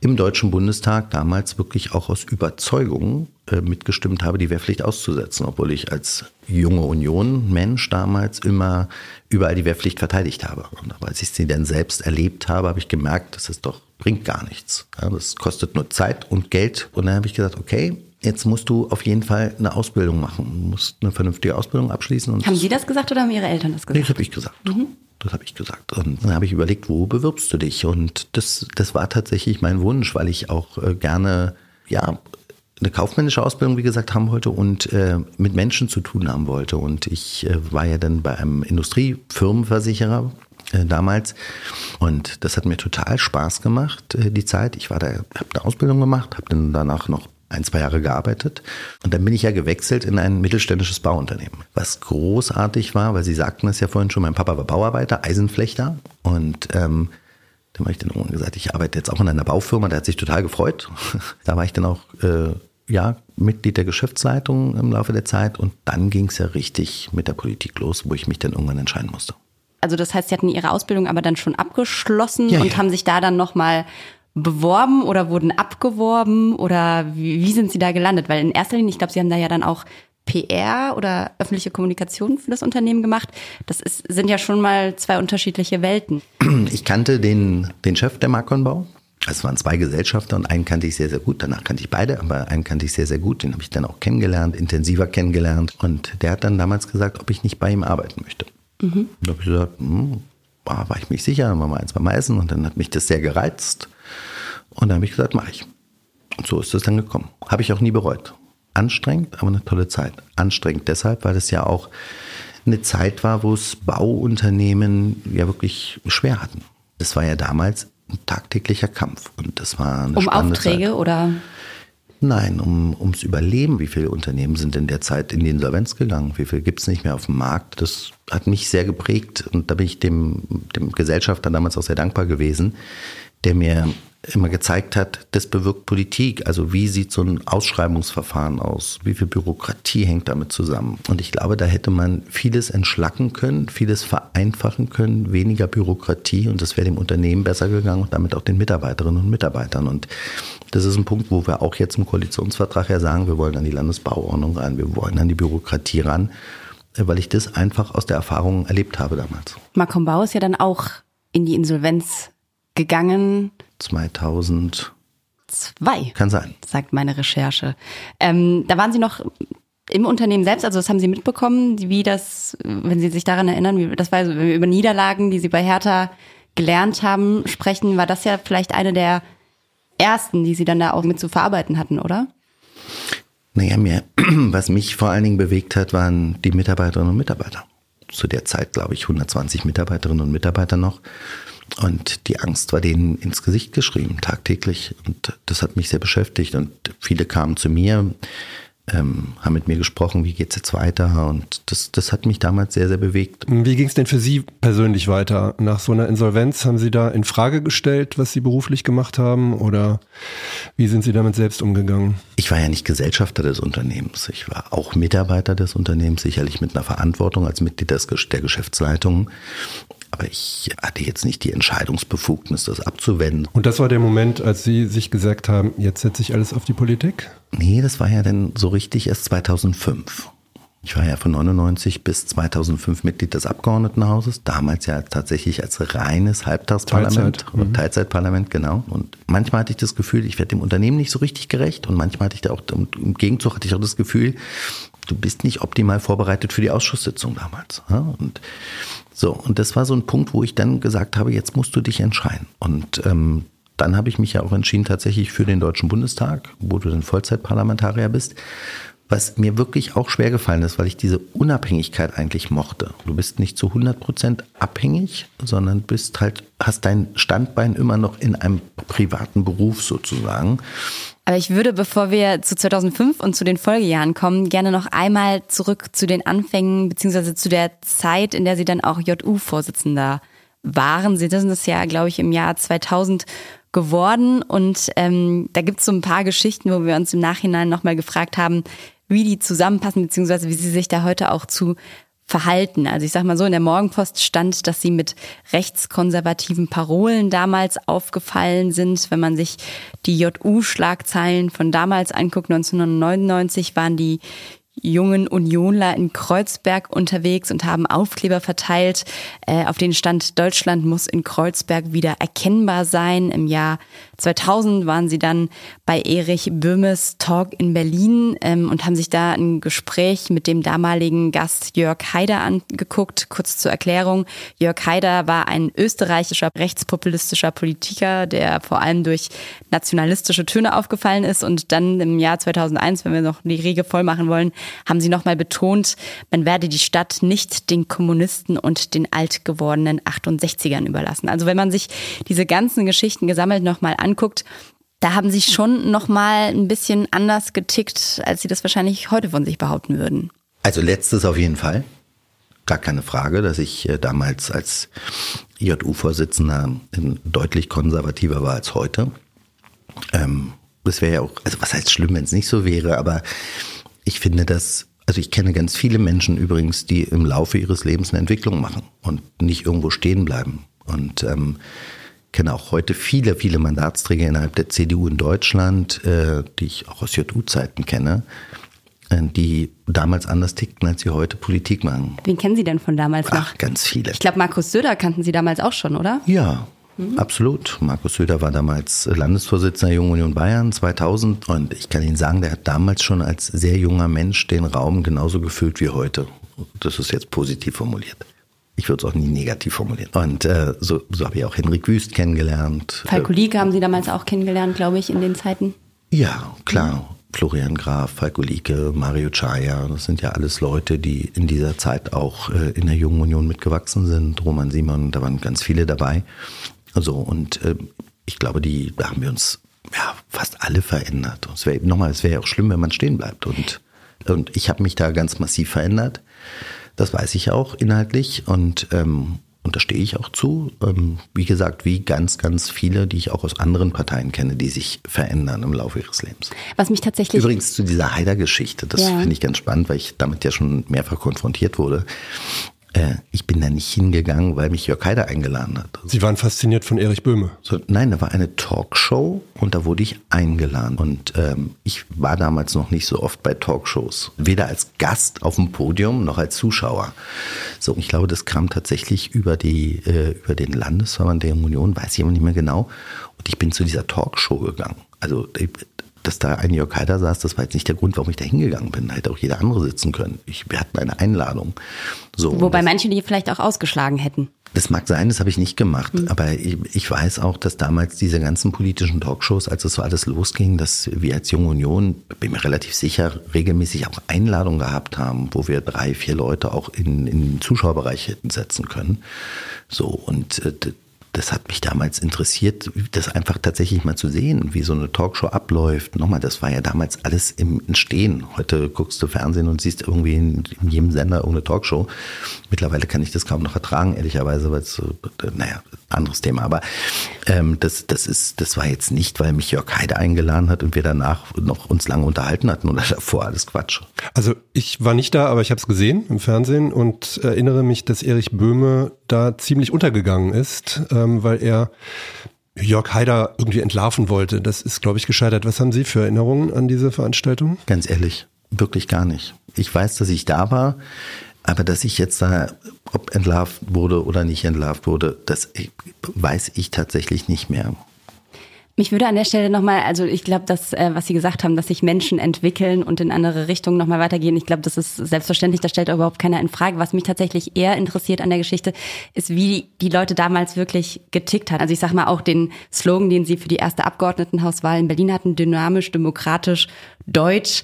im Deutschen Bundestag damals wirklich auch aus Überzeugung äh, mitgestimmt habe, die Wehrpflicht auszusetzen, obwohl ich als junge Union-Mensch damals immer überall die Wehrpflicht verteidigt habe. Und als ich sie dann selbst erlebt habe, habe ich gemerkt, dass es doch bringt gar nichts. Ja, das kostet nur Zeit und Geld. Und dann habe ich gesagt, okay, jetzt musst du auf jeden Fall eine Ausbildung machen. Du musst eine vernünftige Ausbildung abschließen. Und Haben Sie das gesagt oder haben Ihre Eltern das Nee, gesagt? das habe ich gesagt. Das habe ich gesagt. Und dann habe ich überlegt, wo bewirbst du dich? Und das, das war tatsächlich mein Wunsch, weil ich auch äh, gerne, ja, eine kaufmännische Ausbildung, wie gesagt, haben wollte und äh, mit Menschen zu tun haben wollte. Und ich äh, war ja dann bei einem Industriefirmenversicherer äh, damals. Und das hat mir total Spaß gemacht, äh, die Zeit. Ich war da, habe eine Ausbildung gemacht, habe dann danach noch ein, zwei Jahre gearbeitet. Und dann bin ich ja gewechselt in ein mittelständisches Bauunternehmen. Was großartig war, weil Sie sagten es ja vorhin schon, mein Papa war Bauarbeiter, Eisenflechter. Und ähm, dann habe ich dann irgendwann gesagt, ich arbeite jetzt auch in einer Baufirma, der hat sich total gefreut. da war ich dann auch äh, ja, Mitglied der Geschäftsleitung im Laufe der Zeit und dann ging es ja richtig mit der Politik los, wo ich mich dann irgendwann entscheiden musste. Also das heißt, Sie hatten Ihre Ausbildung aber dann schon abgeschlossen Ja, und ja. haben sich da dann nochmal beworben oder wurden abgeworben oder wie, wie sind Sie da gelandet? Weil in erster Linie, ich glaube, Sie haben da ja dann auch PR oder öffentliche Kommunikation für das Unternehmen gemacht. Das ist, sind ja schon mal zwei unterschiedliche Welten. Ich kannte den, den Chef der Markonbau. Es waren zwei Gesellschafter und einen kannte ich sehr, sehr gut. Danach kannte ich beide, aber einen kannte ich sehr, sehr gut. Den habe ich dann auch kennengelernt, intensiver kennengelernt. Und der hat dann damals gesagt, ob ich nicht bei ihm arbeiten möchte. Und da habe ich gesagt, hm, war ich mich sicher, dann waren wir eins beim Eisen und dann hat mich das sehr gereizt. Und dann habe ich gesagt, mache ich. Und so ist es dann gekommen. Habe ich auch nie bereut. Anstrengend, aber eine tolle Zeit. Anstrengend deshalb, weil es ja auch eine Zeit war, wo es Bauunternehmen ja wirklich schwer hatten. Das war ja damals ein tagtäglicher Kampf und das war eine Um Aufträge Zeit. oder Nein, um, ums Überleben. Wie viele Unternehmen sind in der Zeit in die Insolvenz gegangen? Wie viel gibt's nicht mehr auf dem Markt? Das hat mich sehr geprägt und da bin ich dem, dem Gesellschafter damals auch sehr dankbar gewesen, der mir immer gezeigt hat, das bewirkt Politik. Also wie sieht so ein Ausschreibungsverfahren aus? Wie viel Bürokratie hängt damit zusammen? Und ich glaube, da hätte man vieles entschlacken können, vieles vereinfachen können, weniger Bürokratie und das wäre dem Unternehmen besser gegangen und damit auch den Mitarbeiterinnen und Mitarbeitern. Und das ist ein Punkt, wo wir auch jetzt im Koalitionsvertrag ja sagen, wir wollen an die Landesbauordnung ran, wir wollen an die Bürokratie ran, weil ich das einfach aus der Erfahrung erlebt habe damals. Macron Bau ist ja dann auch in die Insolvenz gegangen. 2000 Zwei. kann sein. sagt meine Recherche. Ähm, da waren Sie noch im Unternehmen selbst, also das haben Sie mitbekommen, wie das, wenn Sie sich daran erinnern, wie, das war so, wenn wir über Niederlagen, die Sie bei Hertha gelernt haben, sprechen, war das ja vielleicht eine der ersten, die Sie dann da auch mit zu verarbeiten hatten, oder? Naja, mir, was mich vor allen Dingen bewegt hat, waren die Mitarbeiterinnen und Mitarbeiter. Zu der Zeit, glaube ich, 120 Mitarbeiterinnen und Mitarbeiter noch. Und die Angst war denen ins Gesicht geschrieben, tagtäglich. Und das hat mich sehr beschäftigt. Und viele kamen zu mir, ähm, haben mit mir gesprochen, wie geht's jetzt weiter. Und das, das hat mich damals sehr, sehr bewegt. Wie ging es denn für Sie persönlich weiter? Nach so einer Insolvenz haben Sie da in Frage gestellt, was Sie beruflich gemacht haben oder wie sind Sie damit selbst umgegangen? Ich war ja nicht Gesellschafter des Unternehmens. Ich war auch Mitarbeiter des Unternehmens, sicherlich mit einer Verantwortung als Mitglied des, der Geschäftsleitung. Aber ich hatte jetzt nicht die Entscheidungsbefugnis, das abzuwenden. Und das war der Moment, als Sie sich gesagt haben, jetzt setze ich alles auf die Politik? Nee, das war ja dann so richtig erst 2005. Ich war ja von 99 bis 2005 Mitglied des Abgeordnetenhauses, damals ja tatsächlich als reines Halbtagsparlament Teilzeit. und Teilzeitparlament, genau. Und manchmal hatte ich das Gefühl, ich werde dem Unternehmen nicht so richtig gerecht und manchmal hatte ich da auch, im Gegenzug hatte ich auch das Gefühl, du bist nicht optimal vorbereitet für die Ausschusssitzung damals. Und so, und das war so ein Punkt, wo ich dann gesagt habe, jetzt musst du dich entscheiden. Und ähm, dann habe ich mich ja auch entschieden tatsächlich für den Deutschen Bundestag, wo du dann Vollzeitparlamentarier bist. Was mir wirklich auch schwer gefallen ist, weil ich diese Unabhängigkeit eigentlich mochte. Du bist nicht zu 100 Prozent abhängig, sondern bist halt, hast dein Standbein immer noch in einem privaten Beruf sozusagen. Aber ich würde, bevor wir zu 2005 und zu den Folgejahren kommen, gerne noch einmal zurück zu den Anfängen beziehungsweise zu der Zeit, in der Sie dann auch JU-Vorsitzender waren. Sie sind es ja, glaube ich, im Jahr 2000 geworden und ähm, da gibt es so ein paar Geschichten, wo wir uns im Nachhinein nochmal gefragt haben, wie die zusammenpassen, beziehungsweise wie sie sich da heute auch zu verhalten. Also ich sag mal so, in der Morgenpost stand, dass sie mit rechtskonservativen Parolen damals aufgefallen sind. Wenn man sich die JU-Schlagzeilen von damals anguckt, 1999 waren die jungen Unionler in Kreuzberg unterwegs und haben Aufkleber verteilt. Äh, auf den stand Deutschland muss in Kreuzberg wieder erkennbar sein. Im Jahr 2000 waren sie dann bei Erich Böhmes Talk in Berlin ähm, und haben sich da ein Gespräch mit dem damaligen Gast Jörg Haider angeguckt. Kurz zur Erklärung. Jörg Haider war ein österreichischer rechtspopulistischer Politiker, der vor allem durch nationalistische Töne aufgefallen ist und dann im Jahr 2001, wenn wir noch die Rege voll machen wollen, haben sie nochmal betont, man werde die Stadt nicht den Kommunisten und den alt gewordenen 68ern überlassen. Also wenn man sich diese ganzen Geschichten gesammelt nochmal anguckt, da haben sie schon nochmal ein bisschen anders getickt, als sie das wahrscheinlich heute von sich behaupten würden. Also letztes auf jeden Fall. Gar keine Frage, dass ich äh, damals als JU-Vorsitzender deutlich konservativer war als heute. Ähm, das wäre ja auch, also was heißt schlimm, wenn es nicht so wäre, aber ich finde das, also ich kenne ganz viele Menschen übrigens, die im Laufe ihres Lebens eine Entwicklung machen und nicht irgendwo stehen bleiben. Und ähm, kenne auch heute viele, viele Mandatsträger innerhalb der CDU in Deutschland, äh, die ich auch aus JU-Zeiten kenne, äh, die damals anders tickten, als sie heute Politik machen. Wen kennen Sie denn von damals noch? Ach, ganz viele. Ich glaube, Markus Söder kannten Sie damals auch schon, oder? Ja, Absolut. Markus Söder war damals Landesvorsitzender der Jungen Union Bayern 2000 und ich kann Ihnen sagen, der hat damals schon als sehr junger Mensch den Raum genauso gefüllt wie heute. Das ist jetzt positiv formuliert. Ich würde es auch nie negativ formulieren. Und äh, so, so habe ich auch Henrik Wüst kennengelernt. Falko Lieke haben Sie damals auch kennengelernt, glaube ich, in den Zeiten. Ja, klar. Florian Graf, Falko Lieke, Mario Chaya, das sind ja alles Leute, die in dieser Zeit auch äh, in der Jungen Union mitgewachsen sind. Roman Simon, da waren ganz viele dabei. So, und äh, ich glaube, die, da haben wir uns ja, fast alle verändert. Und es wäre nochmal, es wäre ja auch schlimm, wenn man stehen bleibt. Und, und ich habe mich da ganz massiv verändert. Das weiß ich auch inhaltlich und, ähm, und da stehe ich auch zu. Ähm, wie gesagt, wie ganz, ganz viele, die ich auch aus anderen Parteien kenne, die sich verändern im Laufe ihres Lebens. Was mich tatsächlich. Übrigens zu dieser Haider-Geschichte, das Ja. finde ich ganz spannend, weil ich damit ja schon mehrfach konfrontiert wurde. Äh, ich bin da nicht hingegangen, weil mich Jörg Haider eingeladen hat. Sie waren fasziniert von Erich Böhme. So, nein, da war eine Talkshow und da wurde ich eingeladen. Und ähm, ich war damals noch nicht so oft bei Talkshows. Weder als Gast auf dem Podium noch als Zuschauer. So, ich glaube, das kam tatsächlich über, die, äh, über den Landesverband der Union, weiß ich aber nicht mehr genau. Und ich bin zu dieser Talkshow gegangen. Also, dass da ein Jörg Haider saß, das war jetzt nicht der Grund, warum ich da hingegangen bin. Da hätte auch jeder andere sitzen können. Ich, wir hatten eine Einladung. So, Wobei das- manche die vielleicht auch ausgeschlagen hätten. das mag sein, das habe ich nicht gemacht. Aber ich, ich weiß auch, dass damals diese ganzen politischen Talkshows, als es so alles losging, dass wir als Junge Union, bin mir relativ sicher, regelmäßig auch Einladungen gehabt haben, wo wir drei, vier Leute auch in, in den Zuschauerbereich hätten setzen können. So, und äh, das hat mich damals interessiert, das einfach tatsächlich mal zu sehen, wie so eine Talkshow abläuft. Nochmal, das war ja damals alles im Entstehen. Heute guckst du Fernsehen und siehst irgendwie in, in jedem Sender irgendeine Talkshow. Mittlerweile kann ich das kaum noch ertragen, ehrlicherweise, weil es, naja, anderes Thema. Aber ähm, das, das ist, das war jetzt nicht, weil mich Jörg Heide eingeladen hat und wir danach noch uns lange unterhalten hatten oder davor alles Quatsch. Also ich war nicht da, aber ich habe es gesehen im Fernsehen und erinnere mich, dass Erich Böhme da ziemlich untergegangen ist, ähm, weil er Jörg Haider irgendwie entlarven wollte. Das ist, glaube ich, gescheitert. Was haben Sie für Erinnerungen an diese Veranstaltung? Ganz ehrlich, wirklich gar nicht. Ich weiß, dass ich da war, aber dass ich jetzt da, ob entlarvt wurde oder nicht entlarvt wurde, das weiß ich tatsächlich nicht mehr. Mich würde an der Stelle nochmal, also ich glaube, dass, äh, was Sie gesagt haben, dass sich Menschen entwickeln und in andere Richtungen nochmal weitergehen, ich glaube, das ist selbstverständlich, das stellt überhaupt keiner in Frage. Was mich tatsächlich eher interessiert an der Geschichte, ist, wie die Leute damals wirklich getickt hat. Also ich sage mal auch den Slogan, den Sie für die erste Abgeordnetenhauswahl in Berlin hatten, dynamisch, demokratisch, deutsch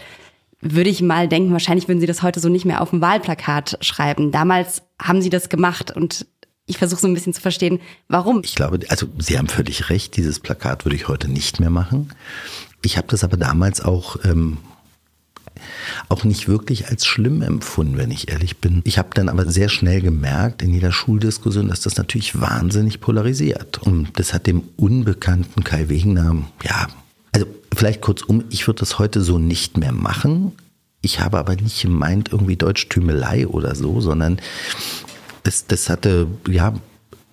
würde ich mal denken, wahrscheinlich würden Sie das heute so nicht mehr auf dem Wahlplakat schreiben. Damals haben Sie das gemacht und ich versuche so ein bisschen zu verstehen, warum. Ich glaube, also Sie haben völlig recht, dieses Plakat würde ich heute nicht mehr machen. Ich habe das aber damals auch ähm, auch nicht wirklich als schlimm empfunden, wenn ich ehrlich bin. Ich habe dann aber sehr schnell gemerkt in jeder Schuldiskussion, dass das natürlich wahnsinnig polarisiert. Und das hat dem unbekannten Kai Wegener, ja, also vielleicht kurzum, ich würde das heute so nicht mehr machen. Ich habe aber nicht gemeint irgendwie Deutschtümelei oder so, sondern das, das hatte, ja,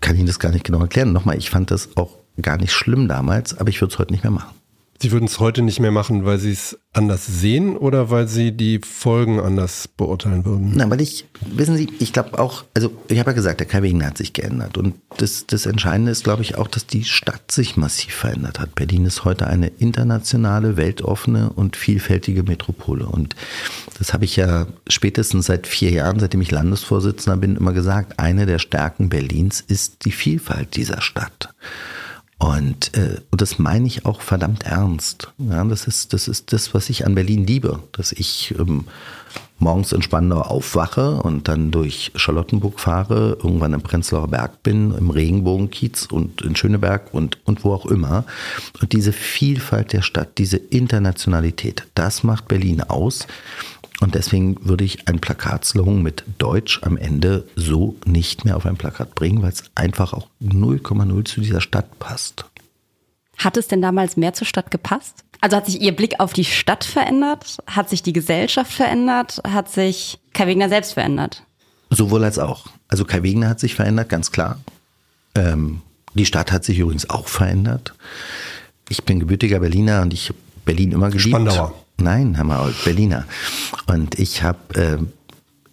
kann ich das gar nicht genau erklären. Nochmal, ich fand das auch gar nicht schlimm damals, aber ich würde es heute nicht mehr machen. Sie würden es heute nicht mehr machen, weil Sie es anders sehen oder weil Sie die Folgen anders beurteilen würden? Na, weil ich, wissen Sie, ich glaube auch, also ich habe ja gesagt, der Kai hat sich geändert. Und das, das Entscheidende ist, glaube ich, auch, dass die Stadt sich massiv verändert hat. Berlin ist heute eine internationale, weltoffene und vielfältige Metropole. Und das habe ich ja spätestens seit vier Jahren, seitdem ich Landesvorsitzender bin, immer gesagt, eine der Stärken Berlins ist die Vielfalt dieser Stadt. Und, äh, und das meine ich auch verdammt ernst. Ja, das, ist, das ist das, was ich an Berlin liebe, dass ich ähm, morgens in Spandau aufwache und dann durch Charlottenburg fahre, irgendwann im Prenzlauer Berg bin, im Regenbogenkiez und in Schöneberg und, und wo auch immer. Und diese Vielfalt der Stadt, diese Internationalität, das macht Berlin aus. Und deswegen würde ich ein Plakatslogan mit Deutsch am Ende so nicht mehr auf ein Plakat bringen, weil es einfach auch 0,0 zu dieser Stadt passt. Hat es denn damals mehr zur Stadt gepasst? Also hat sich Ihr Blick auf die Stadt verändert? Hat sich die Gesellschaft verändert? Hat sich Kai Wegner selbst verändert? Sowohl als auch. Also Kai Wegner hat sich verändert, ganz klar. Ähm, die Stadt hat sich übrigens auch verändert. Ich bin gebürtiger Berliner und ich habe Berlin immer geliebt. Spandauer. Nein, Hammer, Berliner. Und ich habe äh,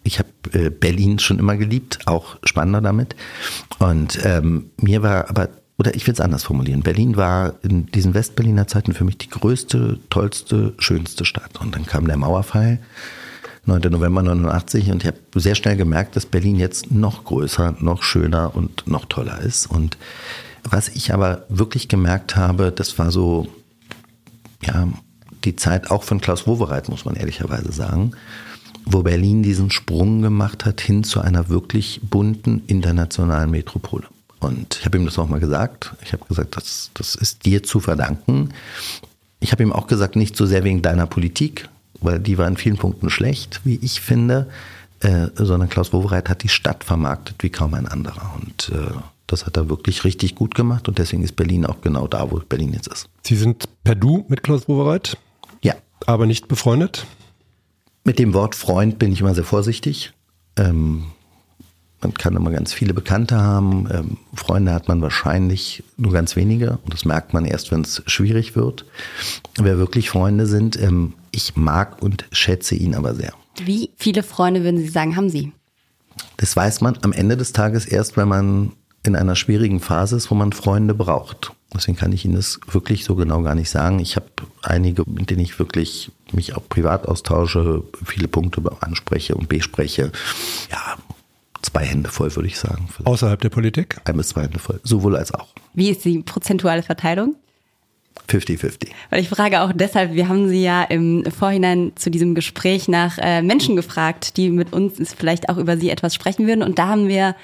ich habe äh, Berlin schon immer geliebt, auch spannender damit. Und ähm, mir war aber, oder ich will es anders formulieren, Berlin war in diesen Westberliner Zeiten für mich die größte, tollste, schönste Stadt. Und dann kam der Mauerfall, 9. November 89, und ich habe sehr schnell gemerkt, dass Berlin jetzt noch größer, noch schöner und noch toller ist. Und was ich aber wirklich gemerkt habe, das war so, ja, die Zeit auch von Klaus Wowereit, muss man ehrlicherweise sagen, wo Berlin diesen Sprung gemacht hat hin zu einer wirklich bunten internationalen Metropole. Und ich habe ihm das auch mal gesagt. Ich habe gesagt, das, das ist dir zu verdanken. Ich habe ihm auch gesagt, nicht so sehr wegen deiner Politik, weil die war in vielen Punkten schlecht, wie ich finde, äh, sondern Klaus Wowereit hat die Stadt vermarktet wie kaum ein anderer. Und äh, das hat er wirklich richtig gut gemacht und deswegen ist Berlin auch genau da, wo Berlin jetzt ist. Sie sind per Du mit Klaus Wowereit? Aber nicht befreundet? Mit dem Wort Freund bin ich immer sehr vorsichtig. Ähm, man kann immer ganz viele Bekannte haben. Ähm, Freunde hat man wahrscheinlich nur ganz wenige. Und das merkt man erst, wenn es schwierig wird. Wer wirklich Freunde sind, ähm, ich mag und schätze ihn aber sehr. Wie viele Freunde würden Sie sagen, haben Sie? Das weiß man am Ende des Tages erst, wenn man in einer schwierigen Phase ist, wo man Freunde braucht. Deswegen kann ich Ihnen das wirklich so genau gar nicht sagen. Ich habe einige, mit denen ich wirklich mich auch privat austausche, viele Punkte anspreche und bespreche. Ja, zwei Hände voll, würde ich sagen. Vielleicht. Außerhalb der Politik? Ein bis zwei Hände voll. Sowohl als auch. Wie ist die prozentuale Verteilung? 50-50. Weil ich frage auch deshalb, wir haben Sie ja im Vorhinein zu diesem Gespräch nach äh, Menschen gefragt, die mit uns vielleicht auch über Sie etwas sprechen würden. Und da haben wir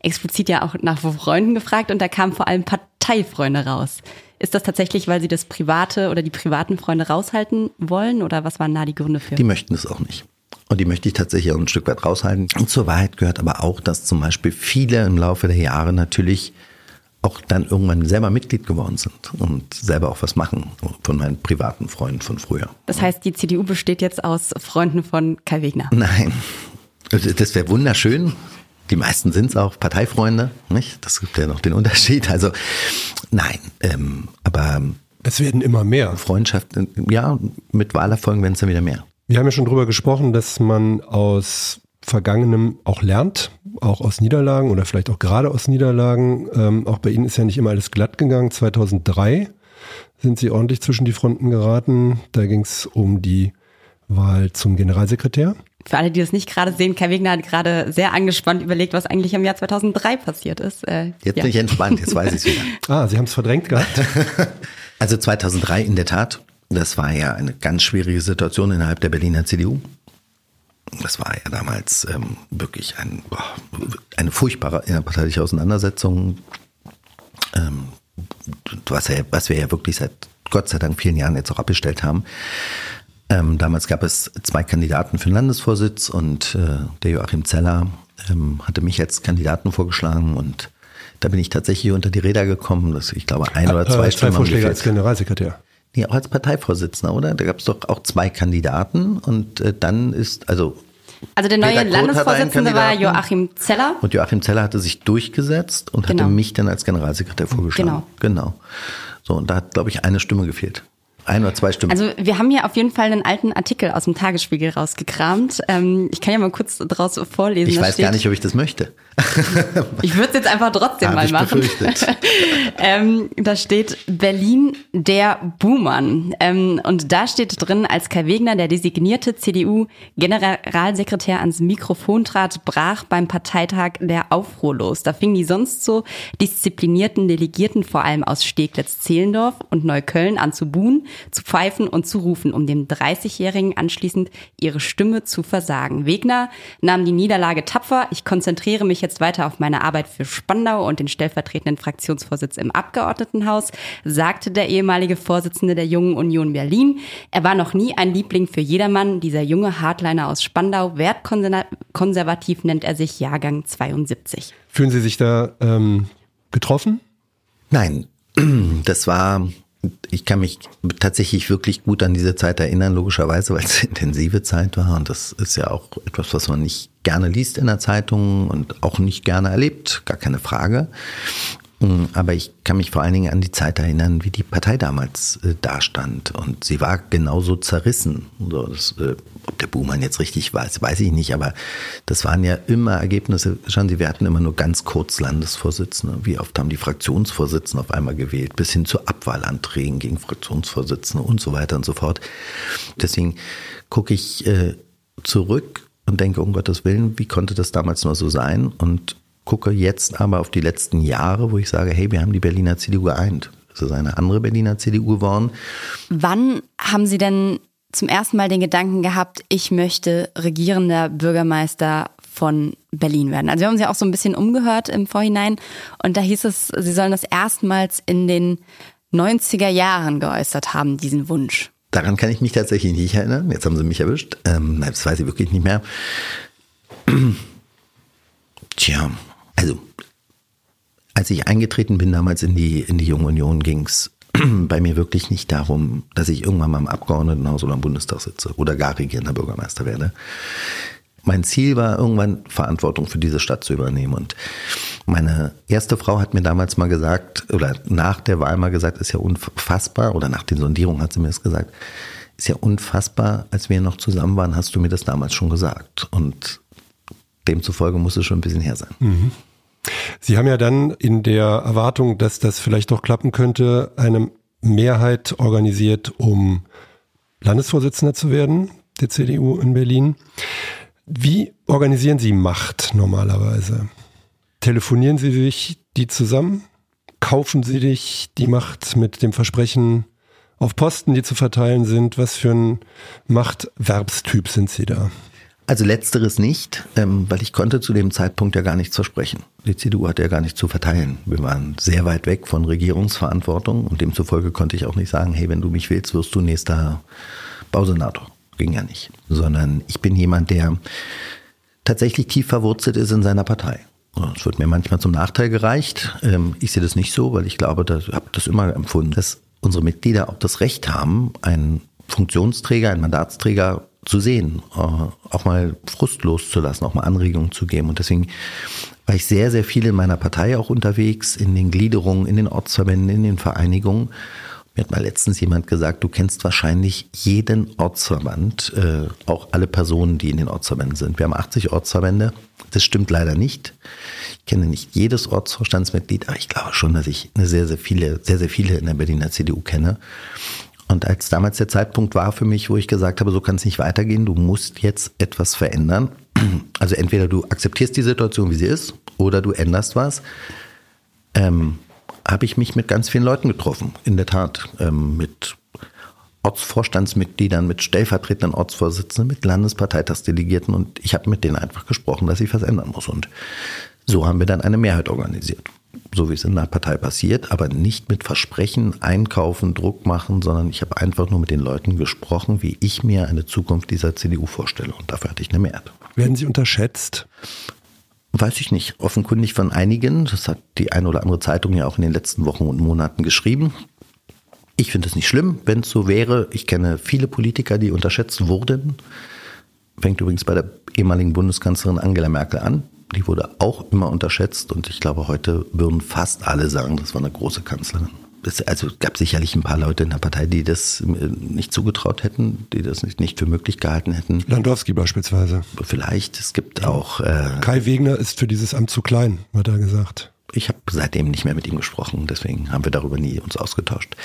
explizit ja auch nach Freunden gefragt und da kamen vor allem Parteifreunde raus. Ist das tatsächlich, weil Sie das private oder die privaten Freunde raushalten wollen oder was waren da die Gründe für? Die möchten es auch nicht. Und die möchte ich tatsächlich auch ein Stück weit raushalten. Und zur Wahrheit gehört aber auch, dass zum Beispiel viele im Laufe der Jahre natürlich auch dann irgendwann selber Mitglied geworden sind und selber auch was machen von meinen privaten Freunden von früher. Das heißt, die CDU besteht jetzt aus Freunden von Kai Wegner? Nein. Das wäre wunderschön. Die meisten sind es auch Parteifreunde, nicht? Das gibt ja noch den Unterschied. Also nein, ähm, aber es werden immer mehr. Freundschaften, ja, mit Wahlerfolgen werden es dann wieder mehr. Wir haben ja schon drüber gesprochen, dass man aus Vergangenem auch lernt, auch aus Niederlagen oder vielleicht auch gerade aus Niederlagen. Ähm, auch bei Ihnen ist ja nicht immer alles glatt gegangen. 2003 sind Sie ordentlich zwischen die Fronten geraten. Da ging es um die Wahl zum Generalsekretär. Für alle, die das nicht gerade sehen, Kai Wegner hat gerade sehr angespannt überlegt, was eigentlich im Jahr 2003 passiert ist. Äh, jetzt ja. bin ich entspannt, jetzt weiß ich es wieder. ah, Sie haben es verdrängt gehabt. also 2003 in der Tat, das war ja eine ganz schwierige Situation innerhalb der Berliner CDU. Das war ja damals ähm, wirklich ein, eine furchtbare innerparteiliche Auseinandersetzung, ähm, was, ja, was wir ja wirklich seit Gott sei Dank vielen Jahren jetzt auch abgestellt haben. Ähm, damals gab es zwei Kandidaten für den Landesvorsitz und äh, der Joachim Zeller ähm, hatte mich als Kandidaten vorgeschlagen und da bin ich tatsächlich unter die Räder gekommen, dass ich glaube ein oder zwei äh, Stimmen. Zwei Vorschläge als Generalsekretär. Nee, auch als Parteivorsitzender, oder? Da gab es doch auch zwei Kandidaten und äh, dann ist, also also der neue Landesvorsitzende war Joachim Zeller. Und Joachim Zeller hatte sich durchgesetzt und genau. hatte mich dann als Generalsekretär vorgeschlagen. Genau. Genau. So, und da hat, glaube ich, eine Stimme gefehlt. Ein oder zwei Stimmen. Also wir haben hier auf jeden Fall einen alten Artikel aus dem Tagesspiegel rausgekramt. Ähm, ich kann ja mal kurz daraus vorlesen. Ich weiß steht, gar nicht, ob ich das möchte. ich würde es jetzt einfach trotzdem mal machen. ähm, da steht Berlin der Buhmann. Ähm, und da steht drin, als Kai Wegner, der designierte CDU-Generalsekretär, ans Mikrofon trat, brach beim Parteitag der Aufruhr los. Da fingen die sonst so disziplinierten Delegierten, vor allem aus Steglitz-Zehlendorf und Neukölln, an zu buhen zu pfeifen und zu rufen, um dem 30-Jährigen anschließend ihre Stimme zu versagen. Wegner nahm die Niederlage tapfer. Ich konzentriere mich jetzt weiter auf meine Arbeit für Spandau und den stellvertretenden Fraktionsvorsitz im Abgeordnetenhaus, sagte der ehemalige Vorsitzende der Jungen Union Berlin. Er war noch nie ein Liebling für jedermann. Dieser junge Hardliner aus Spandau, wertkonservativ nennt er sich, Jahrgang 72. Fühlen Sie sich da ähm, getroffen? Nein, das war ich kann mich tatsächlich wirklich gut an diese Zeit erinnern, logischerweise, weil es eine intensive Zeit war. Und das ist ja auch etwas, was man nicht gerne liest in der Zeitung und auch nicht gerne erlebt, gar keine Frage. Mm, aber ich kann mich vor allen Dingen an die Zeit erinnern, wie die Partei damals äh, dastand. Und sie war genauso zerrissen. So, das, äh, ob der Buhmann jetzt richtig weiß, weiß ich nicht. Aber das waren ja immer Ergebnisse. Schauen Sie, wir hatten immer nur ganz kurz Landesvorsitzende. Wie oft haben die Fraktionsvorsitzenden auf einmal gewählt? Bis hin zu Abwahlanträgen gegen Fraktionsvorsitzende und so weiter und so fort. Deswegen gucke ich äh, zurück und denke, um Gottes Willen, wie konnte das damals nur so sein? Und gucke jetzt aber auf die letzten Jahre, wo ich sage, hey, wir haben die Berliner CDU geeint. Es ist eine andere Berliner CDU geworden. Wann haben Sie denn zum ersten Mal den Gedanken gehabt, ich möchte regierender Bürgermeister von Berlin werden? Also wir haben uns ja auch so ein bisschen umgehört im Vorhinein und da hieß es, Sie sollen das erstmals in den 90er Jahren geäußert haben, diesen Wunsch. Daran kann ich mich tatsächlich nicht erinnern. Jetzt haben Sie mich erwischt. Ähm, das weiß ich wirklich nicht mehr. Tja, also, als ich eingetreten bin damals in die, in die Junge Union, ging es bei mir wirklich nicht darum, dass ich irgendwann mal im Abgeordnetenhaus oder im Bundestag sitze oder gar regierender Bürgermeister werde. Mein Ziel war, irgendwann Verantwortung für diese Stadt zu übernehmen. Und meine erste Frau hat mir damals mal gesagt, oder nach der Wahl mal gesagt, ist ja unfassbar, oder nach den Sondierungen hat sie mir das gesagt, ist ja unfassbar, als wir noch zusammen waren, hast du mir das damals schon gesagt. Und demzufolge muss es schon ein bisschen her sein. Mhm. Sie haben ja dann in der Erwartung, dass das vielleicht doch klappen könnte, eine Mehrheit organisiert, um Landesvorsitzender zu werden, der CDU in Berlin. Wie organisieren Sie Macht normalerweise? Telefonieren Sie sich die zusammen? Kaufen Sie sich die Macht mit dem Versprechen auf Posten, die zu verteilen sind? Was für ein Machtwerbstyp sind Sie da? Also letzteres nicht, ähm, weil ich konnte zu dem Zeitpunkt ja gar nichts versprechen. Die CDU hatte ja gar nichts zu verteilen. Wir waren sehr weit weg von Regierungsverantwortung und demzufolge konnte ich auch nicht sagen, hey, wenn du mich willst, wirst du nächster Bausenator. Ging ja nicht. Sondern ich bin jemand, der tatsächlich tief verwurzelt ist in seiner Partei. Es wird mir manchmal zum Nachteil gereicht. Ähm, ich sehe das nicht so, weil ich glaube, ich habe das immer empfunden, dass unsere Mitglieder auch das Recht haben, einen Funktionsträger, einen Mandatsträger zu sehen, äh, auch mal Frust loszulassen, auch mal Anregungen zu geben. Und deswegen war ich sehr, sehr viel in meiner Partei auch unterwegs, in den Gliederungen, in den Ortsverbänden, in den Vereinigungen Mir hat mal letztens jemand gesagt, du kennst wahrscheinlich jeden Ortsverband, äh, auch alle Personen, die in den Ortsverbänden sind. Wir haben 80 Ortsverbände. Das stimmt leider nicht. Ich kenne nicht jedes Ortsvorstandsmitglied, aber ich glaube schon, dass ich eine sehr, sehr viele, sehr, sehr viele in der Berliner CDU kenne. Und als damals der Zeitpunkt war für mich, wo ich gesagt habe, so kann es nicht weitergehen, du musst jetzt etwas verändern. Also entweder du akzeptierst die Situation, wie sie ist, oder du änderst was. Ähm, habe ich mich mit ganz vielen Leuten getroffen, in der Tat, ähm, mit Ortsvorstandsmitgliedern, mit stellvertretenden Ortsvorsitzenden, mit Landesparteitagsdelegierten und ich habe mit denen einfach gesprochen, dass ich was ändern muss. Und so haben wir dann eine Mehrheit organisiert. So wie es in der Partei passiert, aber nicht mit Versprechen, Einkaufen, Druck machen, sondern ich habe einfach nur mit den Leuten gesprochen, wie ich mir eine Zukunft dieser CDU vorstelle. Und dafür hatte ich eine Mehrheit. Werden Sie unterschätzt? Weiß ich nicht. Offenkundig von einigen. Das hat die eine oder andere Zeitung ja auch in den letzten Wochen und Monaten geschrieben. Ich finde es nicht schlimm, wenn es so wäre. Ich kenne viele Politiker, die unterschätzt wurden. Fängt übrigens bei der ehemaligen Bundeskanzlerin Angela Merkel an. Die wurde auch immer unterschätzt und ich glaube, heute würden fast alle sagen, das war eine große Kanzlerin es also gab sicherlich ein paar Leute in der Partei, die das äh, nicht zugetraut hätten, die das nicht, nicht für möglich gehalten hätten. Landowski beispielsweise. Vielleicht. Es gibt auch. Äh, Kai Wegner ist für dieses Amt zu klein, hat er gesagt. Ich habe seitdem nicht mehr mit ihm gesprochen, deswegen haben wir darüber nie uns ausgetauscht.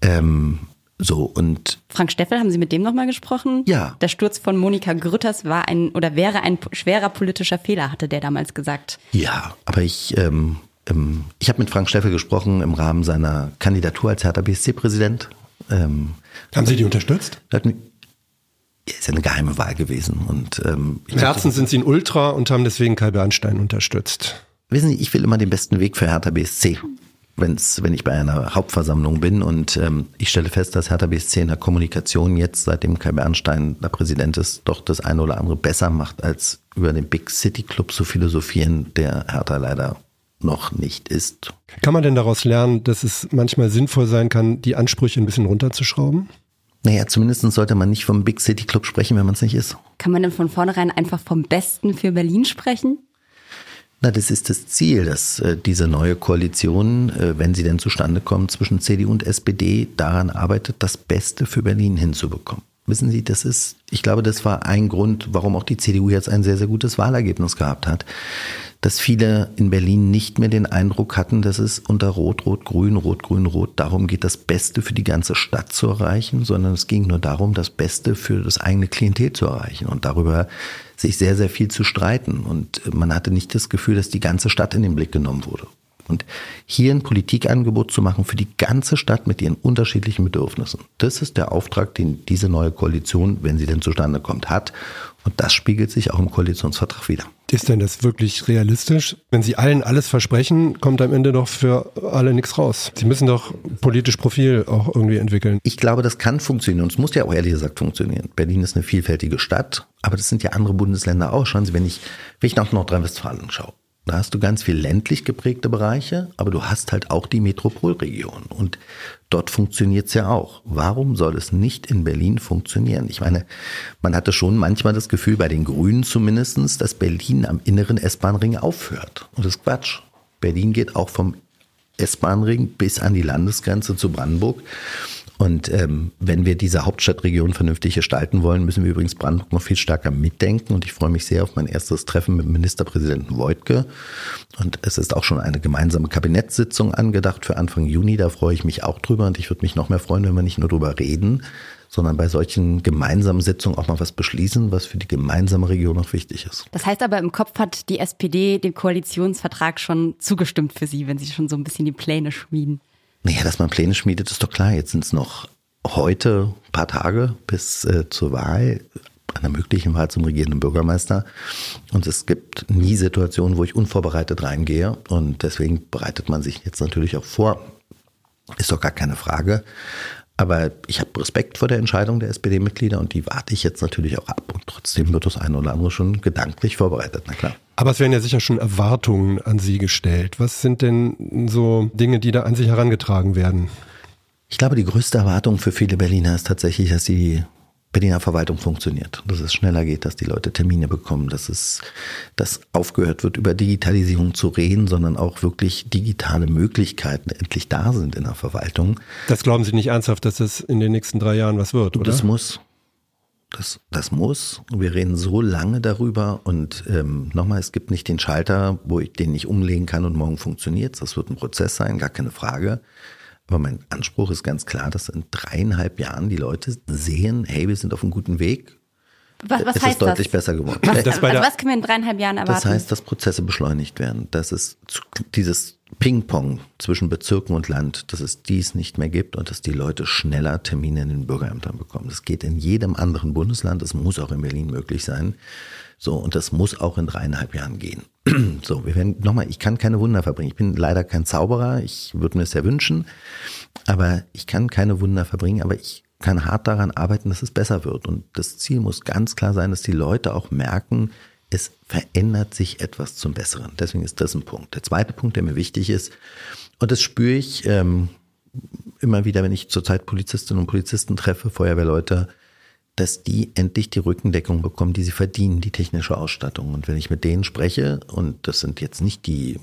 Ähm, so und Frank Steffel, haben Sie mit dem nochmal gesprochen? Ja. Der Sturz von Monika Grütters war ein oder wäre ein schwerer politischer Fehler, hatte der damals gesagt. Ja, aber ich ähm, ähm, ich habe mit Frank Steffel gesprochen im Rahmen seiner Kandidatur als Hertha BSC-Präsident. Ähm, Haben Sie die unterstützt? ist ja eine geheime Wahl gewesen. Und, ähm, Im Herzen sind Sie ein Ultra und haben deswegen Kai Bernstein unterstützt. Wissen Sie, ich will immer den besten Weg für Hertha BSC. Wenn's, wenn ich bei einer Hauptversammlung bin und ähm, ich stelle fest, dass Hertha BSC in der Kommunikation jetzt, seitdem Kai Bernstein der Präsident ist, doch das eine oder andere besser macht, als über den Big City Club zu philosophieren, der Hertha leider noch nicht ist. Kann man denn daraus lernen, dass es manchmal sinnvoll sein kann, die Ansprüche ein bisschen runterzuschrauben? Naja, zumindest sollte man nicht vom Big City Club sprechen, wenn man es nicht ist. Kann man denn von vornherein einfach vom Besten für Berlin sprechen? Na, das ist das Ziel, dass äh, diese neue Koalition, äh, wenn sie denn zustande kommt, zwischen CDU und SPD daran arbeitet, das Beste für Berlin hinzubekommen. Wissen Sie, das ist, ich glaube, das war ein Grund, warum auch die CDU jetzt ein sehr, sehr gutes Wahlergebnis gehabt hat dass viele in Berlin nicht mehr den Eindruck hatten, dass es unter Rot, Rot, Grün, Rot, Grün, Rot darum geht, das Beste für die ganze Stadt zu erreichen, sondern es ging nur darum, das Beste für das eigene Klientel zu erreichen und darüber sich sehr, sehr viel zu streiten. Und man hatte nicht das Gefühl, dass die ganze Stadt in den Blick genommen wurde. Und hier ein Politikangebot zu machen für die ganze Stadt mit ihren unterschiedlichen Bedürfnissen. Das ist der Auftrag, den diese neue Koalition, wenn sie denn zustande kommt, hat. Und das spiegelt sich auch im Koalitionsvertrag wieder. Ist denn das wirklich realistisch? Wenn Sie allen alles versprechen, kommt am Ende doch für alle nichts raus. Sie müssen doch politisch Profil auch irgendwie entwickeln. Ich glaube, das kann funktionieren und es muss ja auch ehrlich gesagt funktionieren. Berlin ist eine vielfältige Stadt, aber das sind ja andere Bundesländer auch. Schauen Sie, wenn ich, wenn ich nach Nordrhein-Westfalen schaue, da hast du ganz viel ländlich geprägte Bereiche, aber du hast halt auch die Metropolregion. Und dort funktioniert es ja auch. Warum soll es nicht in Berlin funktionieren? Ich meine, man hatte schon manchmal das Gefühl, bei den Grünen zumindestens, dass Berlin am inneren S-Bahn-Ring aufhört. Und das ist Quatsch. Berlin geht auch vom S-Bahn-Ring bis an die Landesgrenze zu Brandenburg. Und ähm, wenn wir diese Hauptstadtregion vernünftig gestalten wollen, müssen wir übrigens Brandenburg noch viel stärker mitdenken. Und ich freue mich sehr auf mein erstes Treffen mit Ministerpräsidenten Wojtke. Und es ist auch schon eine gemeinsame Kabinettssitzung angedacht für Anfang Juni. Da freue ich mich auch drüber. Und ich würde mich noch mehr freuen, wenn wir nicht nur drüber reden, sondern bei solchen gemeinsamen Sitzungen auch mal was beschließen, was für die gemeinsame Region noch wichtig ist. Das heißt aber, im Kopf hat die SPD dem Koalitionsvertrag schon zugestimmt für Sie, wenn Sie schon so ein bisschen die Pläne schmieden. Naja, dass man Pläne schmiedet, ist doch klar. Jetzt sind es noch heute ein paar Tage bis äh, zur Wahl, einer möglichen Wahl zum regierenden Bürgermeister. Und es gibt nie Situationen, wo ich unvorbereitet reingehe. Und deswegen bereitet man sich jetzt natürlich auch vor. Ist doch gar keine Frage. Aber ich habe Respekt vor der Entscheidung der SPD-Mitglieder und die warte ich jetzt natürlich auch ab. Und trotzdem wird das eine oder andere schon gedanklich vorbereitet, na klar. Aber es werden ja sicher schon Erwartungen an Sie gestellt. Was sind denn so Dinge, die da an Sie herangetragen werden? Ich glaube, die größte Erwartung für viele Berliner ist tatsächlich, dass sie Berliner Verwaltung funktioniert, dass es schneller geht, dass die Leute Termine bekommen, dass es, dass aufgehört wird, über Digitalisierung zu reden, sondern auch wirklich digitale Möglichkeiten endlich da sind in der Verwaltung. Das glauben Sie nicht ernsthaft, dass das in den nächsten drei Jahren was wird, oder? Das muss. Das, das muss. Wir reden so lange darüber und ähm, nochmal, es gibt nicht den Schalter, wo ich den nicht umlegen kann und morgen funktioniert. Das wird ein Prozess sein, gar keine Frage. Aber mein Anspruch ist ganz klar, dass in dreieinhalb Jahren die Leute sehen, hey, wir sind auf einem guten Weg. Was, was es heißt ist deutlich das? besser geworden. Was, also was können wir in dreieinhalb Jahren erwarten? Das heißt, dass Prozesse beschleunigt werden, dass es zu- dieses Ping-Pong zwischen Bezirken und Land, dass es dies nicht mehr gibt und dass die Leute schneller Termine in den Bürgerämtern bekommen. Das geht in jedem anderen Bundesland, das muss auch in Berlin möglich sein. So, und das muss auch in dreieinhalb Jahren gehen. So, wir werden, nochmal, ich kann keine Wunder verbringen. Ich bin leider kein Zauberer, ich würde mir es sehr wünschen, aber ich kann keine Wunder verbringen, aber ich kann hart daran arbeiten, dass es besser wird. Und das Ziel muss ganz klar sein, dass die Leute auch merken, es verändert sich etwas zum Besseren. Deswegen ist das ein Punkt. Der zweite Punkt, der mir wichtig ist, und das spüre ich ähm, immer wieder, wenn ich zurzeit Polizistinnen und Polizisten treffe, Feuerwehrleute, dass die endlich die Rückendeckung bekommen, die sie verdienen, die technische Ausstattung. Und wenn ich mit denen spreche, und das sind jetzt nicht die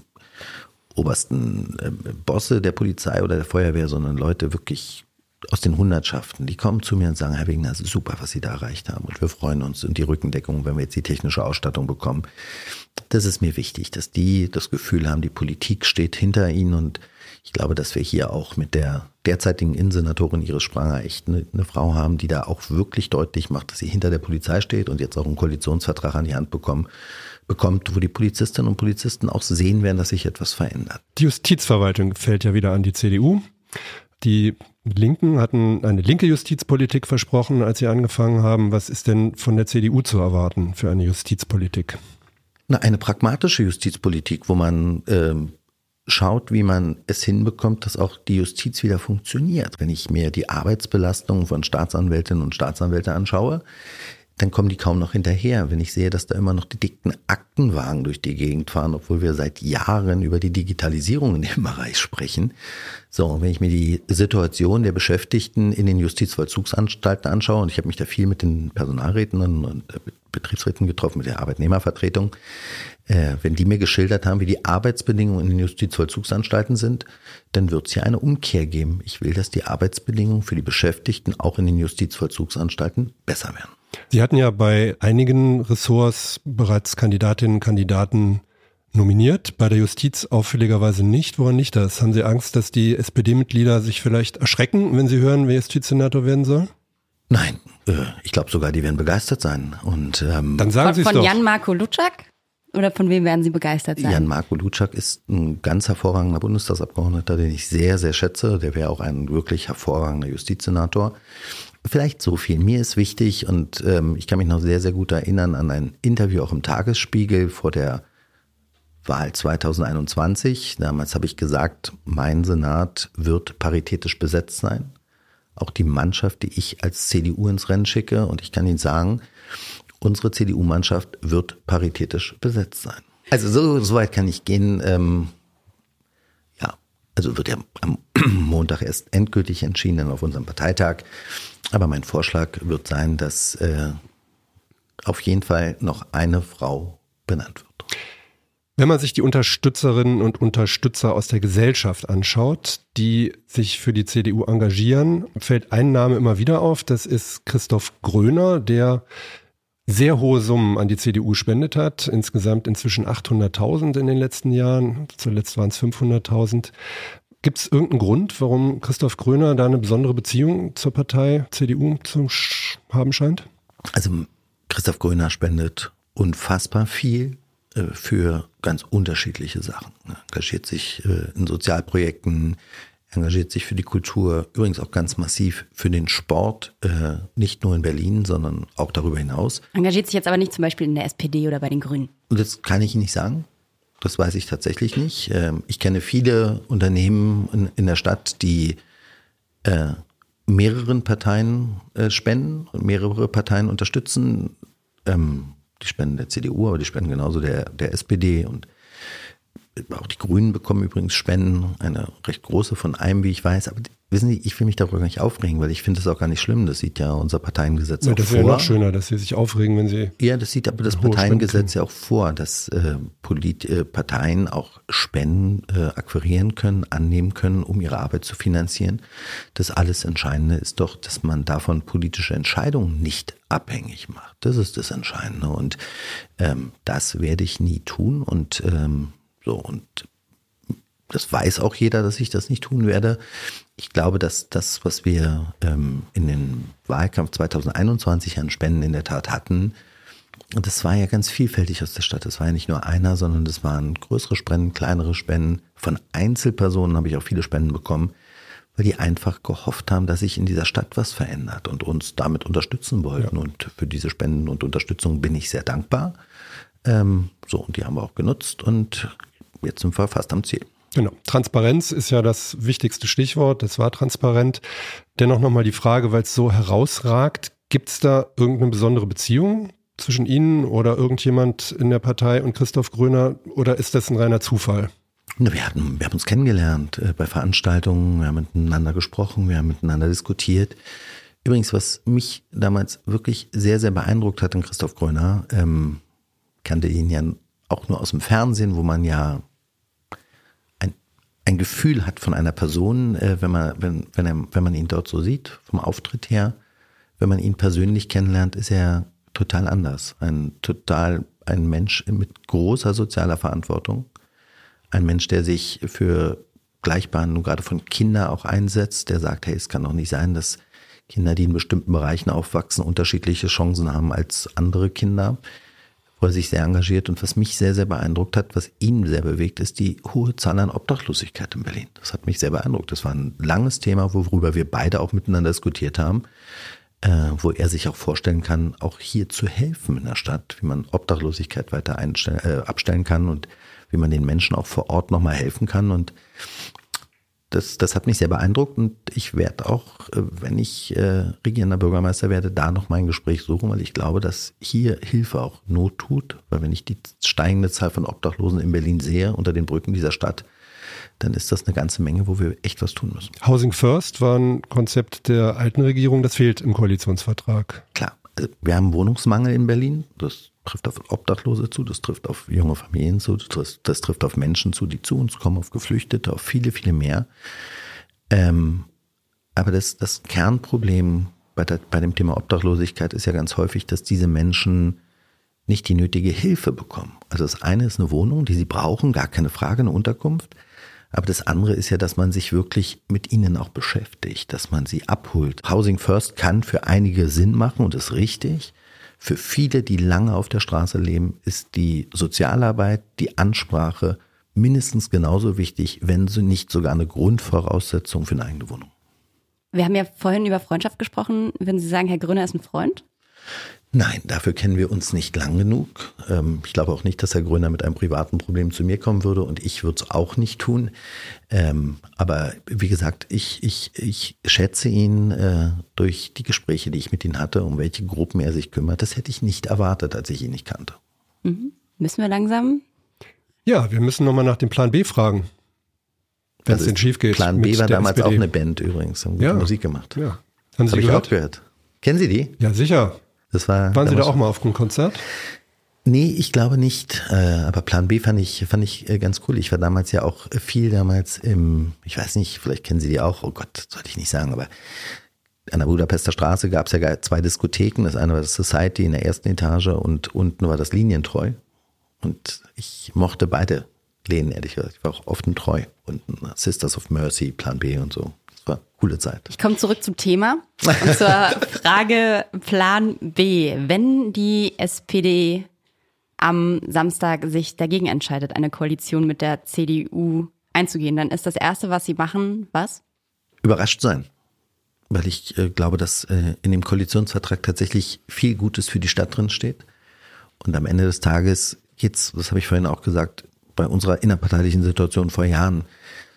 obersten äh, Bosse der Polizei oder der Feuerwehr, sondern Leute wirklich aus den Hundertschaften, die kommen zu mir und sagen, Herr Wegner, es ist super, was Sie da erreicht haben. Und wir freuen uns und die Rückendeckung, wenn wir jetzt die technische Ausstattung bekommen. Das ist mir wichtig, dass die das Gefühl haben, die Politik steht hinter ihnen und ich glaube, dass wir hier auch mit der derzeitigen Innensenatorin Iris Spranger echt eine, eine Frau haben, die da auch wirklich deutlich macht, dass sie hinter der Polizei steht und jetzt auch einen Koalitionsvertrag an die Hand bekommen, bekommt, wo die Polizistinnen und Polizisten auch sehen werden, dass sich etwas verändert. Die Justizverwaltung fällt ja wieder an die CDU. Die Linken hatten eine linke Justizpolitik versprochen, als sie angefangen haben. Was ist denn von der CDU zu erwarten für eine Justizpolitik? Na, eine pragmatische Justizpolitik, wo man ähm, schaut, wie man es hinbekommt, dass auch die Justiz wieder funktioniert. Wenn ich mir die Arbeitsbelastung von Staatsanwältinnen und Staatsanwälten anschaue, dann kommen die kaum noch hinterher. Wenn ich sehe, dass da immer noch die dicken Aktenwagen durch die Gegend fahren, obwohl wir seit Jahren über die Digitalisierung in dem Bereich sprechen. So, wenn ich mir die Situation der Beschäftigten in den Justizvollzugsanstalten anschaue, und ich habe mich da viel mit den Personalräten und Betriebsräten getroffen, mit der Arbeitnehmervertretung, äh, wenn die mir geschildert haben, wie die Arbeitsbedingungen in den Justizvollzugsanstalten sind, dann wird es hier eine Umkehr geben. Ich will, dass die Arbeitsbedingungen für die Beschäftigten auch in den Justizvollzugsanstalten besser werden. Sie hatten ja bei einigen Ressorts bereits Kandidatinnen und Kandidaten nominiert, bei der Justiz auffälligerweise nicht. Woran liegt das? Haben Sie Angst, dass die SPD-Mitglieder sich vielleicht erschrecken, wenn sie hören, wer Justizsenator werden soll? Nein, äh, ich glaube sogar, die werden begeistert sein. Und ähm, Dann sagen Von, Sie es von doch. Jan-Marco Lutschak? Oder von wem werden Sie begeistert sein? Jan-Marco Lutschak ist ein ganz hervorragender Bundestagsabgeordneter, den ich sehr, sehr schätze. Der wäre auch ein wirklich hervorragender Justizsenator. Vielleicht so viel. Mir ist wichtig und ähm, ich kann mich noch sehr, sehr gut erinnern an ein Interview auch im Tagesspiegel vor der Wahl 2021. Damals habe ich gesagt, mein Senat wird paritätisch besetzt sein. Auch die Mannschaft, die ich als CDU ins Rennen schicke. Und ich kann Ihnen sagen, unsere CDU-Mannschaft wird paritätisch besetzt sein. Also so, so weit kann ich gehen. Ähm, ja, also wird ja am Montag erst endgültig entschieden dann auf unserem Parteitag. Aber mein Vorschlag wird sein, dass äh, auf jeden Fall noch eine Frau benannt wird. Wenn man sich die Unterstützerinnen und Unterstützer aus der Gesellschaft anschaut, die sich für die CDU engagieren, fällt ein Name immer wieder auf. Das ist Christoph Gröner, der sehr hohe Summen an die CDU spendet hat. Insgesamt inzwischen 800.000 in den letzten Jahren. Zuletzt waren es 500.000. Gibt es irgendeinen Grund, warum Christoph Gröner da eine besondere Beziehung zur Partei CDU zu haben scheint? Also Christoph Gröner spendet unfassbar viel äh, für ganz unterschiedliche Sachen. Er engagiert sich äh, in Sozialprojekten, engagiert sich für die Kultur, übrigens auch ganz massiv für den Sport, äh, nicht nur in Berlin, sondern auch darüber hinaus. Engagiert sich jetzt aber nicht zum Beispiel in der SPD oder bei den Grünen. Und das kann ich Ihnen nicht sagen. Das weiß ich tatsächlich nicht. Ähm, Ich kenne viele Unternehmen in, in der Stadt, die äh, mehreren Parteien äh, spenden und mehrere Parteien unterstützen. Ähm, die spenden der CDU, aber die spenden genauso der, der SPD. Und auch die Grünen bekommen übrigens Spenden, eine recht große von einem, wie ich weiß. Aber wissen Sie, ich will mich darüber gar nicht aufregen, weil ich finde das auch gar nicht schlimm. Das sieht ja unser Parteiengesetz ja, auch das vor. wäre noch schöner, dass Sie sich aufregen, wenn Sie. Ja, das sieht aber das Parteiengesetz ja auch vor, dass äh, Polit äh, Parteien auch Spenden äh, akquirieren können, annehmen können, um ihre Arbeit zu finanzieren. Das alles Entscheidende ist doch, dass man davon politische Entscheidungen nicht abhängig macht. Das ist das Entscheidende. Und ähm, das werde ich nie tun. Und ähm, so, und das weiß auch jeder, dass ich das nicht tun werde. Ich glaube, dass das, was wir ähm, in den Wahlkampf 2021 an Spenden in der Tat hatten, und das war ja ganz vielfältig aus der Stadt. Das war ja nicht nur einer, sondern das waren größere Spenden, kleinere Spenden. Von Einzelpersonen habe ich auch viele Spenden bekommen, weil die einfach gehofft haben, dass sich in dieser Stadt was verändert und uns damit unterstützen wollten. Ja. Und für diese Spenden und Unterstützung bin ich sehr dankbar. Ähm, so, und die haben wir auch genutzt und jetzt sind wir fast am Ziel. Genau. Transparenz ist ja das wichtigste Stichwort. Das war transparent. Dennoch nochmal die Frage, weil es so herausragt, gibt es da irgendeine besondere Beziehung zwischen Ihnen oder irgendjemand in der Partei und Christoph Gröner oder ist das ein reiner Zufall? Wir, hatten, wir haben uns kennengelernt äh, bei Veranstaltungen, wir haben miteinander gesprochen, wir haben miteinander diskutiert. Übrigens, was mich damals wirklich sehr, sehr beeindruckt hat an Christoph Gröner, ähm, kannte ihn ja auch nur aus dem Fernsehen, wo man ja ein Gefühl hat von einer Person, äh, wenn, man, wenn, wenn, er, wenn man ihn dort so sieht, vom Auftritt her. Wenn man ihn persönlich kennenlernt, ist er total anders. Ein total, ein Mensch mit großer sozialer Verantwortung. Ein Mensch, der sich für Gleichbehandlung gerade von Kindern auch einsetzt, der sagt, hey, es kann doch nicht sein, dass Kinder, die in bestimmten Bereichen aufwachsen, unterschiedliche Chancen haben als andere Kinder, wo er sich sehr engagiert. Und was mich sehr, sehr beeindruckt hat, was ihn sehr bewegt, ist die hohe Zahl an Obdachlosigkeit in Berlin. Das hat mich sehr beeindruckt. Das war ein langes Thema, worüber wir beide auch miteinander diskutiert haben, äh, wo er sich auch vorstellen kann, auch hier zu helfen in der Stadt, wie man Obdachlosigkeit weiter äh, abstellen kann und wie man den Menschen auch vor Ort nochmal helfen kann. Und das, das hat mich sehr beeindruckt und ich werde auch, äh, wenn ich äh, regierender Bürgermeister werde, da noch mein Gespräch suchen, weil ich glaube, dass hier Hilfe auch Not tut. Weil wenn ich die steigende Zahl von Obdachlosen in Berlin sehe, unter den Brücken dieser Stadt, dann ist das eine ganze Menge, wo wir echt was tun müssen. Housing First war ein Konzept der alten Regierung, das fehlt im Koalitionsvertrag. Klar, wir haben Wohnungsmangel in Berlin. Das trifft auf Obdachlose zu, das trifft auf junge Familien zu, das, das trifft auf Menschen zu, die zu uns kommen, auf Geflüchtete, auf viele, viele mehr. Ähm, aber das, das Kernproblem bei, der, bei dem Thema Obdachlosigkeit ist ja ganz häufig, dass diese Menschen nicht die nötige Hilfe bekommen. Also das eine ist eine Wohnung, die sie brauchen, gar keine Frage, eine Unterkunft. Aber das andere ist ja, dass man sich wirklich mit ihnen auch beschäftigt, dass man sie abholt. Housing First kann für einige Sinn machen und ist richtig. Für viele, die lange auf der Straße leben, ist die Sozialarbeit, die Ansprache mindestens genauso wichtig, wenn sie nicht sogar eine Grundvoraussetzung für eine eigene Wohnung. Wir haben ja vorhin über Freundschaft gesprochen. Würden Sie sagen, Herr Gröner ist ein Freund? Nein, dafür kennen wir uns nicht lang genug. Ähm, ich glaube auch nicht, dass Herr Gröner mit einem privaten Problem zu mir kommen würde und ich würde es auch nicht tun. Ähm, aber wie gesagt, ich, ich, ich schätze ihn äh, durch die Gespräche, die ich mit ihm hatte, um welche Gruppen er sich kümmert. Das hätte ich nicht erwartet, als ich ihn nicht kannte. Mhm. Müssen wir langsam? Ja, wir müssen nochmal nach dem Plan B fragen. Wenn es Also denn schief geht. Plan B mit war damals SPD. auch eine Band übrigens, haben gute Ja. Musik gemacht. Ja. Haben Das Sie ich gehört? auch gehört. Kennen Sie die? Ja, sicher. Das war Waren Sie da auch mal auf einem Konzert? Nee, ich glaube nicht. Äh, aber Plan B fand ich, fand ich äh, ganz cool. Ich war damals ja auch viel damals im, ich weiß nicht, vielleicht kennen Sie die auch, oh Gott, sollte ich nicht sagen, aber an der Budapester Straße gab es ja zwei Diskotheken. Das eine war das Society in der ersten Etage und unten war das Linientreu. Und ich mochte beide Läden, ehrlich gesagt. Ich war auch oft ein Treu. Und Sisters of Mercy, Plan B und so. Eine coole Zeit. Ich komme zurück zum Thema und zur Frage Plan B. Wenn die SPD am Samstag sich dagegen entscheidet, eine Koalition mit der CDU einzugehen, dann ist das Erste, was sie machen, was? überrascht sein. Weil ich äh, glaube, dass äh, in dem Koalitionsvertrag tatsächlich viel Gutes für die Stadt drin steht. Und am Ende des Tages geht's, das habe ich vorhin auch gesagt, bei unserer innerparteilichen Situation vor Jahren,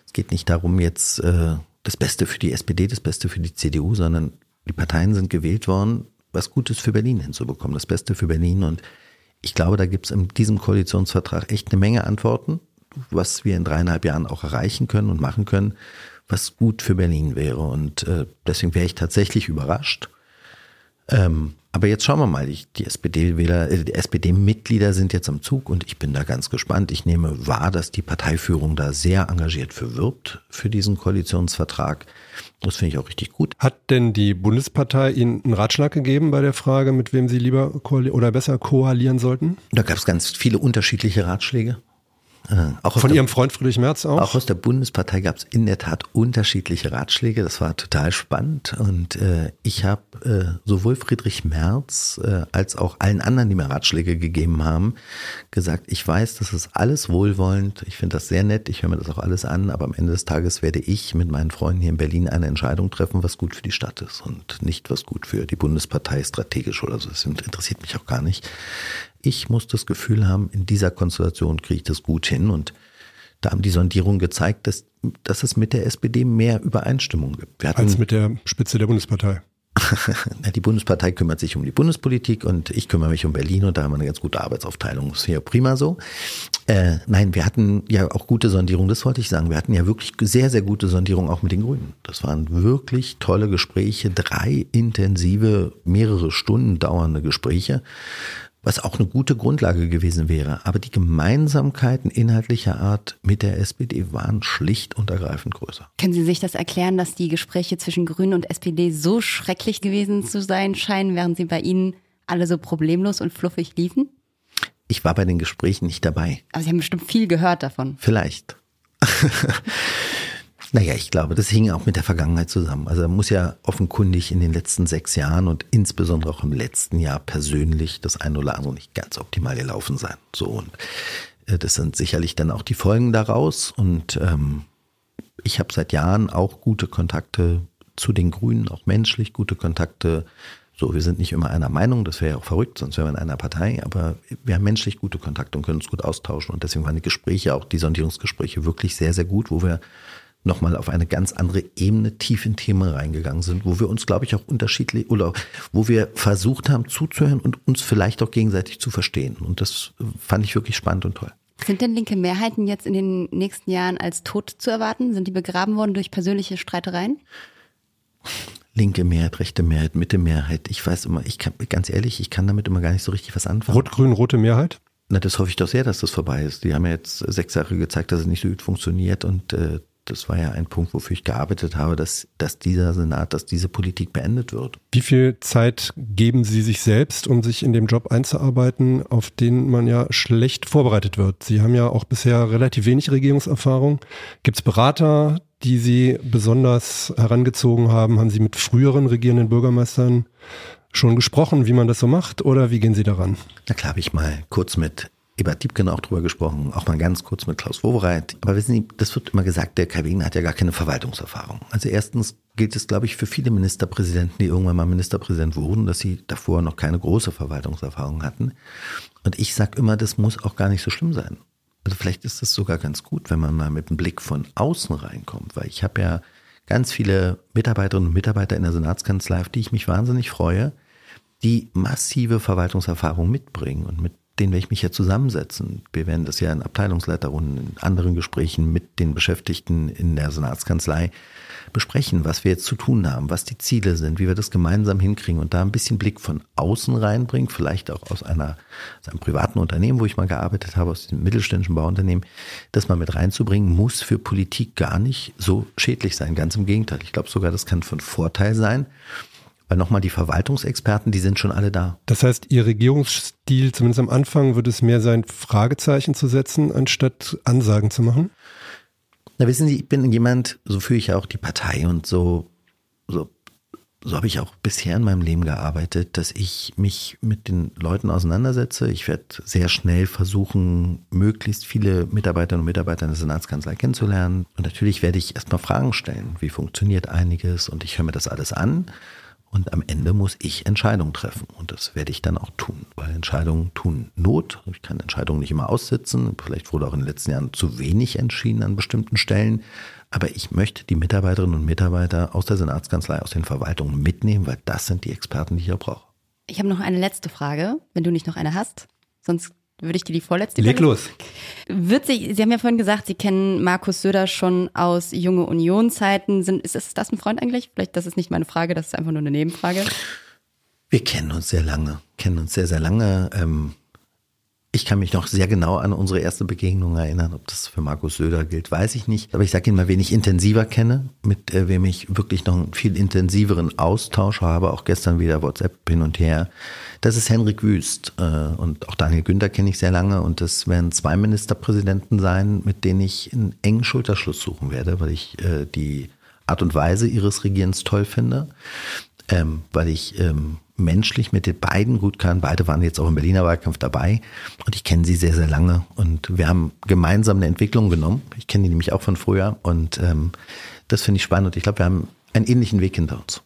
es geht nicht darum, jetzt äh, das Beste für die SPD, das Beste für die CDU, sondern die Parteien sind gewählt worden, was Gutes für Berlin hinzubekommen, das Beste für Berlin. Und ich glaube, da gibt's in diesem Koalitionsvertrag echt eine Menge Antworten. was wir in dreieinhalb Jahren auch erreichen können und machen können, was gut für Berlin wäre. Und äh, deswegen wäre ich tatsächlich überrascht. Ähm, aber jetzt schauen wir mal, die, die SPD-Wähler, äh, die SPD-Mitglieder sind jetzt am Zug und ich bin da ganz gespannt. Ich nehme wahr, dass die Parteiführung da sehr engagiert für wirbt, für diesen Koalitionsvertrag. Das finde ich auch richtig gut. Hat denn die Bundespartei Ihnen einen Ratschlag gegeben bei der Frage, mit wem Sie lieber oder besser koalieren sollten? Da gab es ganz viele unterschiedliche Ratschläge. Äh, auch Von Ihrem Freund Friedrich Merz auch? Auch aus der Bundespartei gab es in der Tat unterschiedliche Ratschläge. Das war total spannend. Und äh, ich habe äh, sowohl Friedrich Merz äh, als auch allen anderen, die mir Ratschläge gegeben haben, gesagt, ich weiß, das ist alles wohlwollend. Ich finde das sehr nett. Ich höre mir das auch alles an. Aber am Ende des Tages werde ich mit meinen Freunden hier in Berlin eine Entscheidung treffen, was gut für die Stadt ist und nicht was gut für die Bundespartei strategisch oder so. Das interessiert mich auch gar nicht ich muss das Gefühl haben, in dieser Konstellation kriege ich das gut hin. Und da haben die Sondierungen gezeigt, dass, dass es mit der SPD mehr Übereinstimmung gibt. Hatten, Als mit der Spitze der Bundespartei. die Bundespartei kümmert sich um die Bundespolitik und ich kümmere mich um Berlin und da haben wir eine ganz gute Arbeitsaufteilung. Das ist hier prima so. Äh, nein, wir hatten ja auch gute Sondierungen, das wollte ich sagen. Wir hatten ja wirklich sehr, sehr gute Sondierungen auch mit den Grünen. Das waren wirklich tolle Gespräche, drei intensive, mehrere Stunden dauernde Gespräche was auch eine gute Grundlage gewesen wäre. Aber die Gemeinsamkeiten inhaltlicher Art mit der SPD waren schlicht und ergreifend größer. Können Sie sich das erklären, dass die Gespräche zwischen Grünen und SPD so schrecklich gewesen zu sein scheinen, während sie bei Ihnen alle so problemlos und fluffig liefen? Ich war bei den Gesprächen nicht dabei. Aber Sie haben bestimmt viel gehört davon. Vielleicht. Naja, ich glaube, das hing auch mit der Vergangenheit zusammen. Also er muss ja offenkundig in den letzten sechs Jahren und insbesondere auch im letzten Jahr persönlich das eine oder andere nicht ganz optimal gelaufen sein. So und äh, das sind sicherlich dann auch die Folgen daraus. Und ähm, ich habe seit Jahren auch gute Kontakte zu den Grünen, auch menschlich gute Kontakte. So, wir sind nicht immer einer Meinung, das wäre ja auch verrückt, sonst wären wir in einer Partei, aber wir haben menschlich gute Kontakte und können uns gut austauschen. Und deswegen waren die Gespräche, auch die Sondierungsgespräche, wirklich sehr, sehr gut, wo wir nochmal auf eine ganz andere Ebene tief in Themen reingegangen sind, wo wir uns, glaube ich, auch unterschiedlich oder wo wir versucht haben zuzuhören und uns vielleicht auch gegenseitig zu verstehen. Und das fand ich wirklich spannend und toll. Sind denn linke Mehrheiten jetzt in den nächsten Jahren als tot zu erwarten? Sind die begraben worden durch persönliche Streitereien? Linke Mehrheit, rechte Mehrheit, Mitte Mehrheit. Ich weiß immer, ich kann, ganz ehrlich, ich kann damit immer gar nicht so richtig was anfangen. Rot-Grün, rote Mehrheit? Na, das hoffe ich doch sehr, dass das vorbei ist. Die haben ja jetzt sechs Jahre gezeigt, dass es nicht so gut funktioniert und äh, das war ja ein Punkt, wofür ich gearbeitet habe, dass, dass dieser Senat, dass diese Politik beendet wird. Wie viel Zeit geben Sie sich selbst, um sich in dem Job einzuarbeiten, auf den man ja schlecht vorbereitet wird? Sie haben ja auch bisher relativ wenig Regierungserfahrung. Gibt es Berater, die Sie besonders herangezogen haben? Haben Sie mit früheren regierenden Bürgermeistern schon gesprochen, wie man das so macht, oder wie gehen Sie daran? Na klar, habe ich mal kurz mit Ebert Diebken auch drüber gesprochen, auch mal ganz kurz mit Klaus Wowereit. Aber wissen Sie, das wird immer gesagt, der Kai Wegner hat ja gar keine Verwaltungserfahrung. Also erstens gilt es, glaube ich, für viele Ministerpräsidenten, die irgendwann mal Ministerpräsident wurden, dass sie davor noch keine große Verwaltungserfahrung hatten. Und ich sage immer, das muss auch gar nicht so schlimm sein. Also vielleicht ist es sogar ganz gut, wenn man mal mit einem Blick von außen reinkommt, weil ich habe ja ganz viele Mitarbeiterinnen und Mitarbeiter in der Senatskanzlei, auf die ich mich wahnsinnig freue, die massive Verwaltungserfahrung mitbringen und mit denen werde ich mich ja zusammensetzen. Wir werden das ja in Abteilungsleiterrunden, in anderen Gesprächen mit den Beschäftigten in der Senatskanzlei besprechen, was wir jetzt zu tun haben, was die Ziele sind, wie wir das gemeinsam hinkriegen und da ein bisschen Blick von außen reinbringen, vielleicht auch aus einer, aus einem privaten Unternehmen, wo ich mal gearbeitet habe, aus dem mittelständischen Bauunternehmen, das mal mit reinzubringen, muss für Politik gar nicht so schädlich sein. Ganz im Gegenteil. Ich glaube sogar, das kann von Vorteil sein. Weil nochmal die Verwaltungsexperten, die sind schon alle da. Das heißt, Ihr Regierungsstil, zumindest am Anfang, wird es mehr sein, Fragezeichen zu setzen, anstatt Ansagen zu machen? Na, wissen Sie, ich bin jemand, so führe ich ja auch die Partei und so, so, so habe ich auch bisher in meinem Leben gearbeitet, dass ich mich mit den Leuten auseinandersetze. Ich werde sehr schnell versuchen, möglichst viele Mitarbeiterinnen und Mitarbeiter in der Senatskanzlei kennenzulernen. Und natürlich werde ich erstmal Fragen stellen. Wie funktioniert einiges? Und ich höre mir das alles an. Und am Ende muss ich Entscheidungen treffen. Und das werde ich dann auch tun, weil Entscheidungen tun Not. Ich kann Entscheidungen nicht immer aussitzen. Vielleicht wurde auch in den letzten Jahren zu wenig entschieden an bestimmten Stellen. Aber ich möchte die Mitarbeiterinnen und Mitarbeiter aus der Senatskanzlei, aus den Verwaltungen mitnehmen, weil das sind die Experten, die ich hier brauche. Ich habe noch eine letzte Frage, wenn du nicht noch eine hast. Sonst würde ich dir die vorletzte Leg los. Wird sich, Sie haben ja vorhin gesagt, Sie kennen Markus Söder schon aus junge Union-Zeiten. Sind, ist, ist das ein Freund eigentlich? Vielleicht, das ist nicht meine Frage, das ist einfach nur eine Nebenfrage. Wir kennen uns sehr lange, kennen uns sehr, sehr lange. Ähm, ich kann mich noch sehr genau an unsere erste Begegnung erinnern. Ob das für Markus Söder gilt, weiß ich nicht. Aber ich sage Ihnen mal, wen ich intensiver kenne, mit äh, wem ich wirklich noch einen viel intensiveren Austausch habe, auch gestern wieder WhatsApp hin und her. Das ist Henrik Wüst. Äh, und auch Daniel Günther kenne ich sehr lange. Und das werden zwei Ministerpräsidenten sein, mit denen ich einen engen Schulterschluss suchen werde, weil ich äh, die Art und Weise ihres Regierens toll finde. Ähm, weil ich ähm, menschlich mit den beiden gut kann. Beide waren jetzt auch im Berliner Wahlkampf dabei und ich kenne sie sehr, sehr lange und wir haben gemeinsam eine Entwicklung genommen. Ich kenne die nämlich auch von früher und ähm, das finde ich spannend und ich glaube, wir haben einen ähnlichen Weg hinter uns.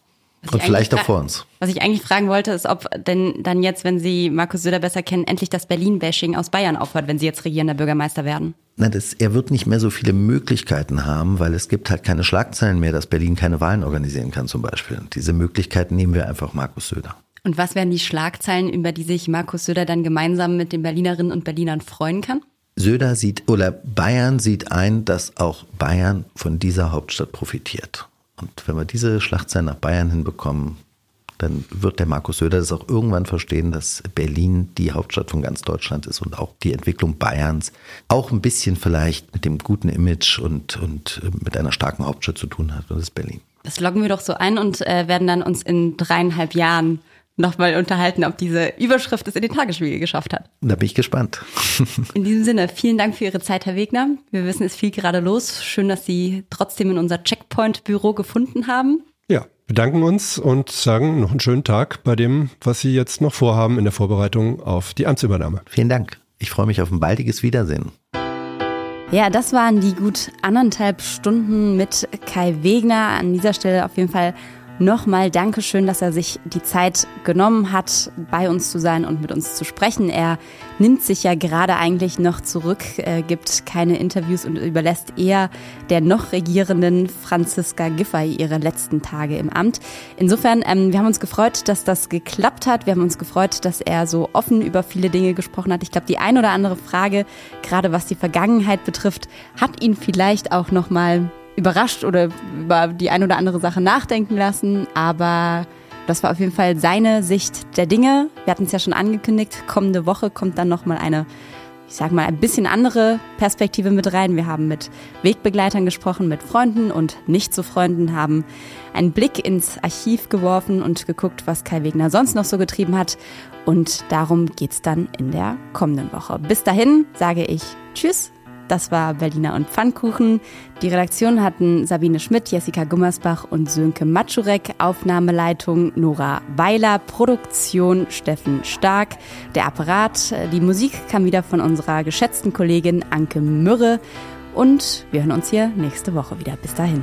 Und vielleicht auch vor uns. Was ich eigentlich fragen wollte, ist, ob denn dann jetzt, wenn Sie Markus Söder besser kennen, endlich das Berlin-Bashing aus Bayern aufhört, wenn Sie jetzt regierender Bürgermeister werden. Na, das, er wird nicht mehr so viele Möglichkeiten haben, weil es gibt halt keine Schlagzeilen mehr, dass Berlin keine Wahlen organisieren kann zum Beispiel. Diese Möglichkeiten nehmen wir einfach Markus Söder. Und was wären die Schlagzeilen, über die sich Markus Söder dann gemeinsam mit den Berlinerinnen und Berlinern freuen kann? Söder sieht, oder Bayern sieht ein, dass auch Bayern von dieser Hauptstadt profitiert. Und wenn wir diese Schlagzeilen nach Bayern hinbekommen, dann wird der Markus Söder das auch irgendwann verstehen, dass Berlin die Hauptstadt von ganz Deutschland ist und auch die Entwicklung Bayerns auch ein bisschen vielleicht mit dem guten Image und, und mit einer starken Hauptstadt zu tun hat. Und das ist Berlin. Das loggen wir doch so ein und äh, werden dann uns in dreieinhalb Jahren nochmal unterhalten, ob diese Überschrift es in den Tagesspiegel geschafft hat. Da bin ich gespannt. In diesem Sinne, vielen Dank für Ihre Zeit, Herr Wegner. Wir wissen, es fiel gerade los. Schön, dass Sie trotzdem in unser Checkpoint-Büro gefunden haben. Ja, bedanken uns und sagen noch einen schönen Tag bei dem, was Sie jetzt noch vorhaben in der Vorbereitung auf die Amtsübernahme. Vielen Dank. Ich freue mich auf ein baldiges Wiedersehen. Ja, das waren die gut anderthalb Stunden mit Kai Wegner. An dieser Stelle auf jeden Fall Nochmal Dankeschön, dass er sich die Zeit genommen hat, bei uns zu sein und mit uns zu sprechen. Er nimmt sich ja gerade eigentlich noch zurück, äh, gibt keine Interviews und überlässt eher der noch regierenden Franziska Giffey ihre letzten Tage im Amt. Insofern, ähm, wir haben uns gefreut, dass das geklappt hat. Wir haben uns gefreut, dass er so offen über viele Dinge gesprochen hat. Ich glaube, die ein oder andere Frage, gerade was die Vergangenheit betrifft, hat ihn vielleicht auch nochmal überrascht oder über die ein oder andere Sache nachdenken lassen, aber das war auf jeden Fall seine Sicht der Dinge. Wir hatten es ja schon angekündigt, kommende Woche kommt dann nochmal eine, ich sag mal, ein bisschen andere Perspektive mit rein. Wir haben mit Wegbegleitern gesprochen, mit Freunden und nicht zu Freunden, haben einen Blick ins Archiv geworfen und geguckt, was Kai Wegner sonst noch so getrieben hat. Und darum geht's dann in der kommenden Woche. Bis dahin sage ich Tschüss das war Berliner und Pfannkuchen. Die Redaktion hatten Sabine Schmidt, Jessica Gummersbach und Sönke Matschurek. Aufnahmeleitung Nora Weiler. Produktion Steffen Stark. Der Apparat, die Musik kam wieder von unserer geschätzten Kollegin Anke Mürre. Und wir hören uns hier nächste Woche wieder. Bis dahin.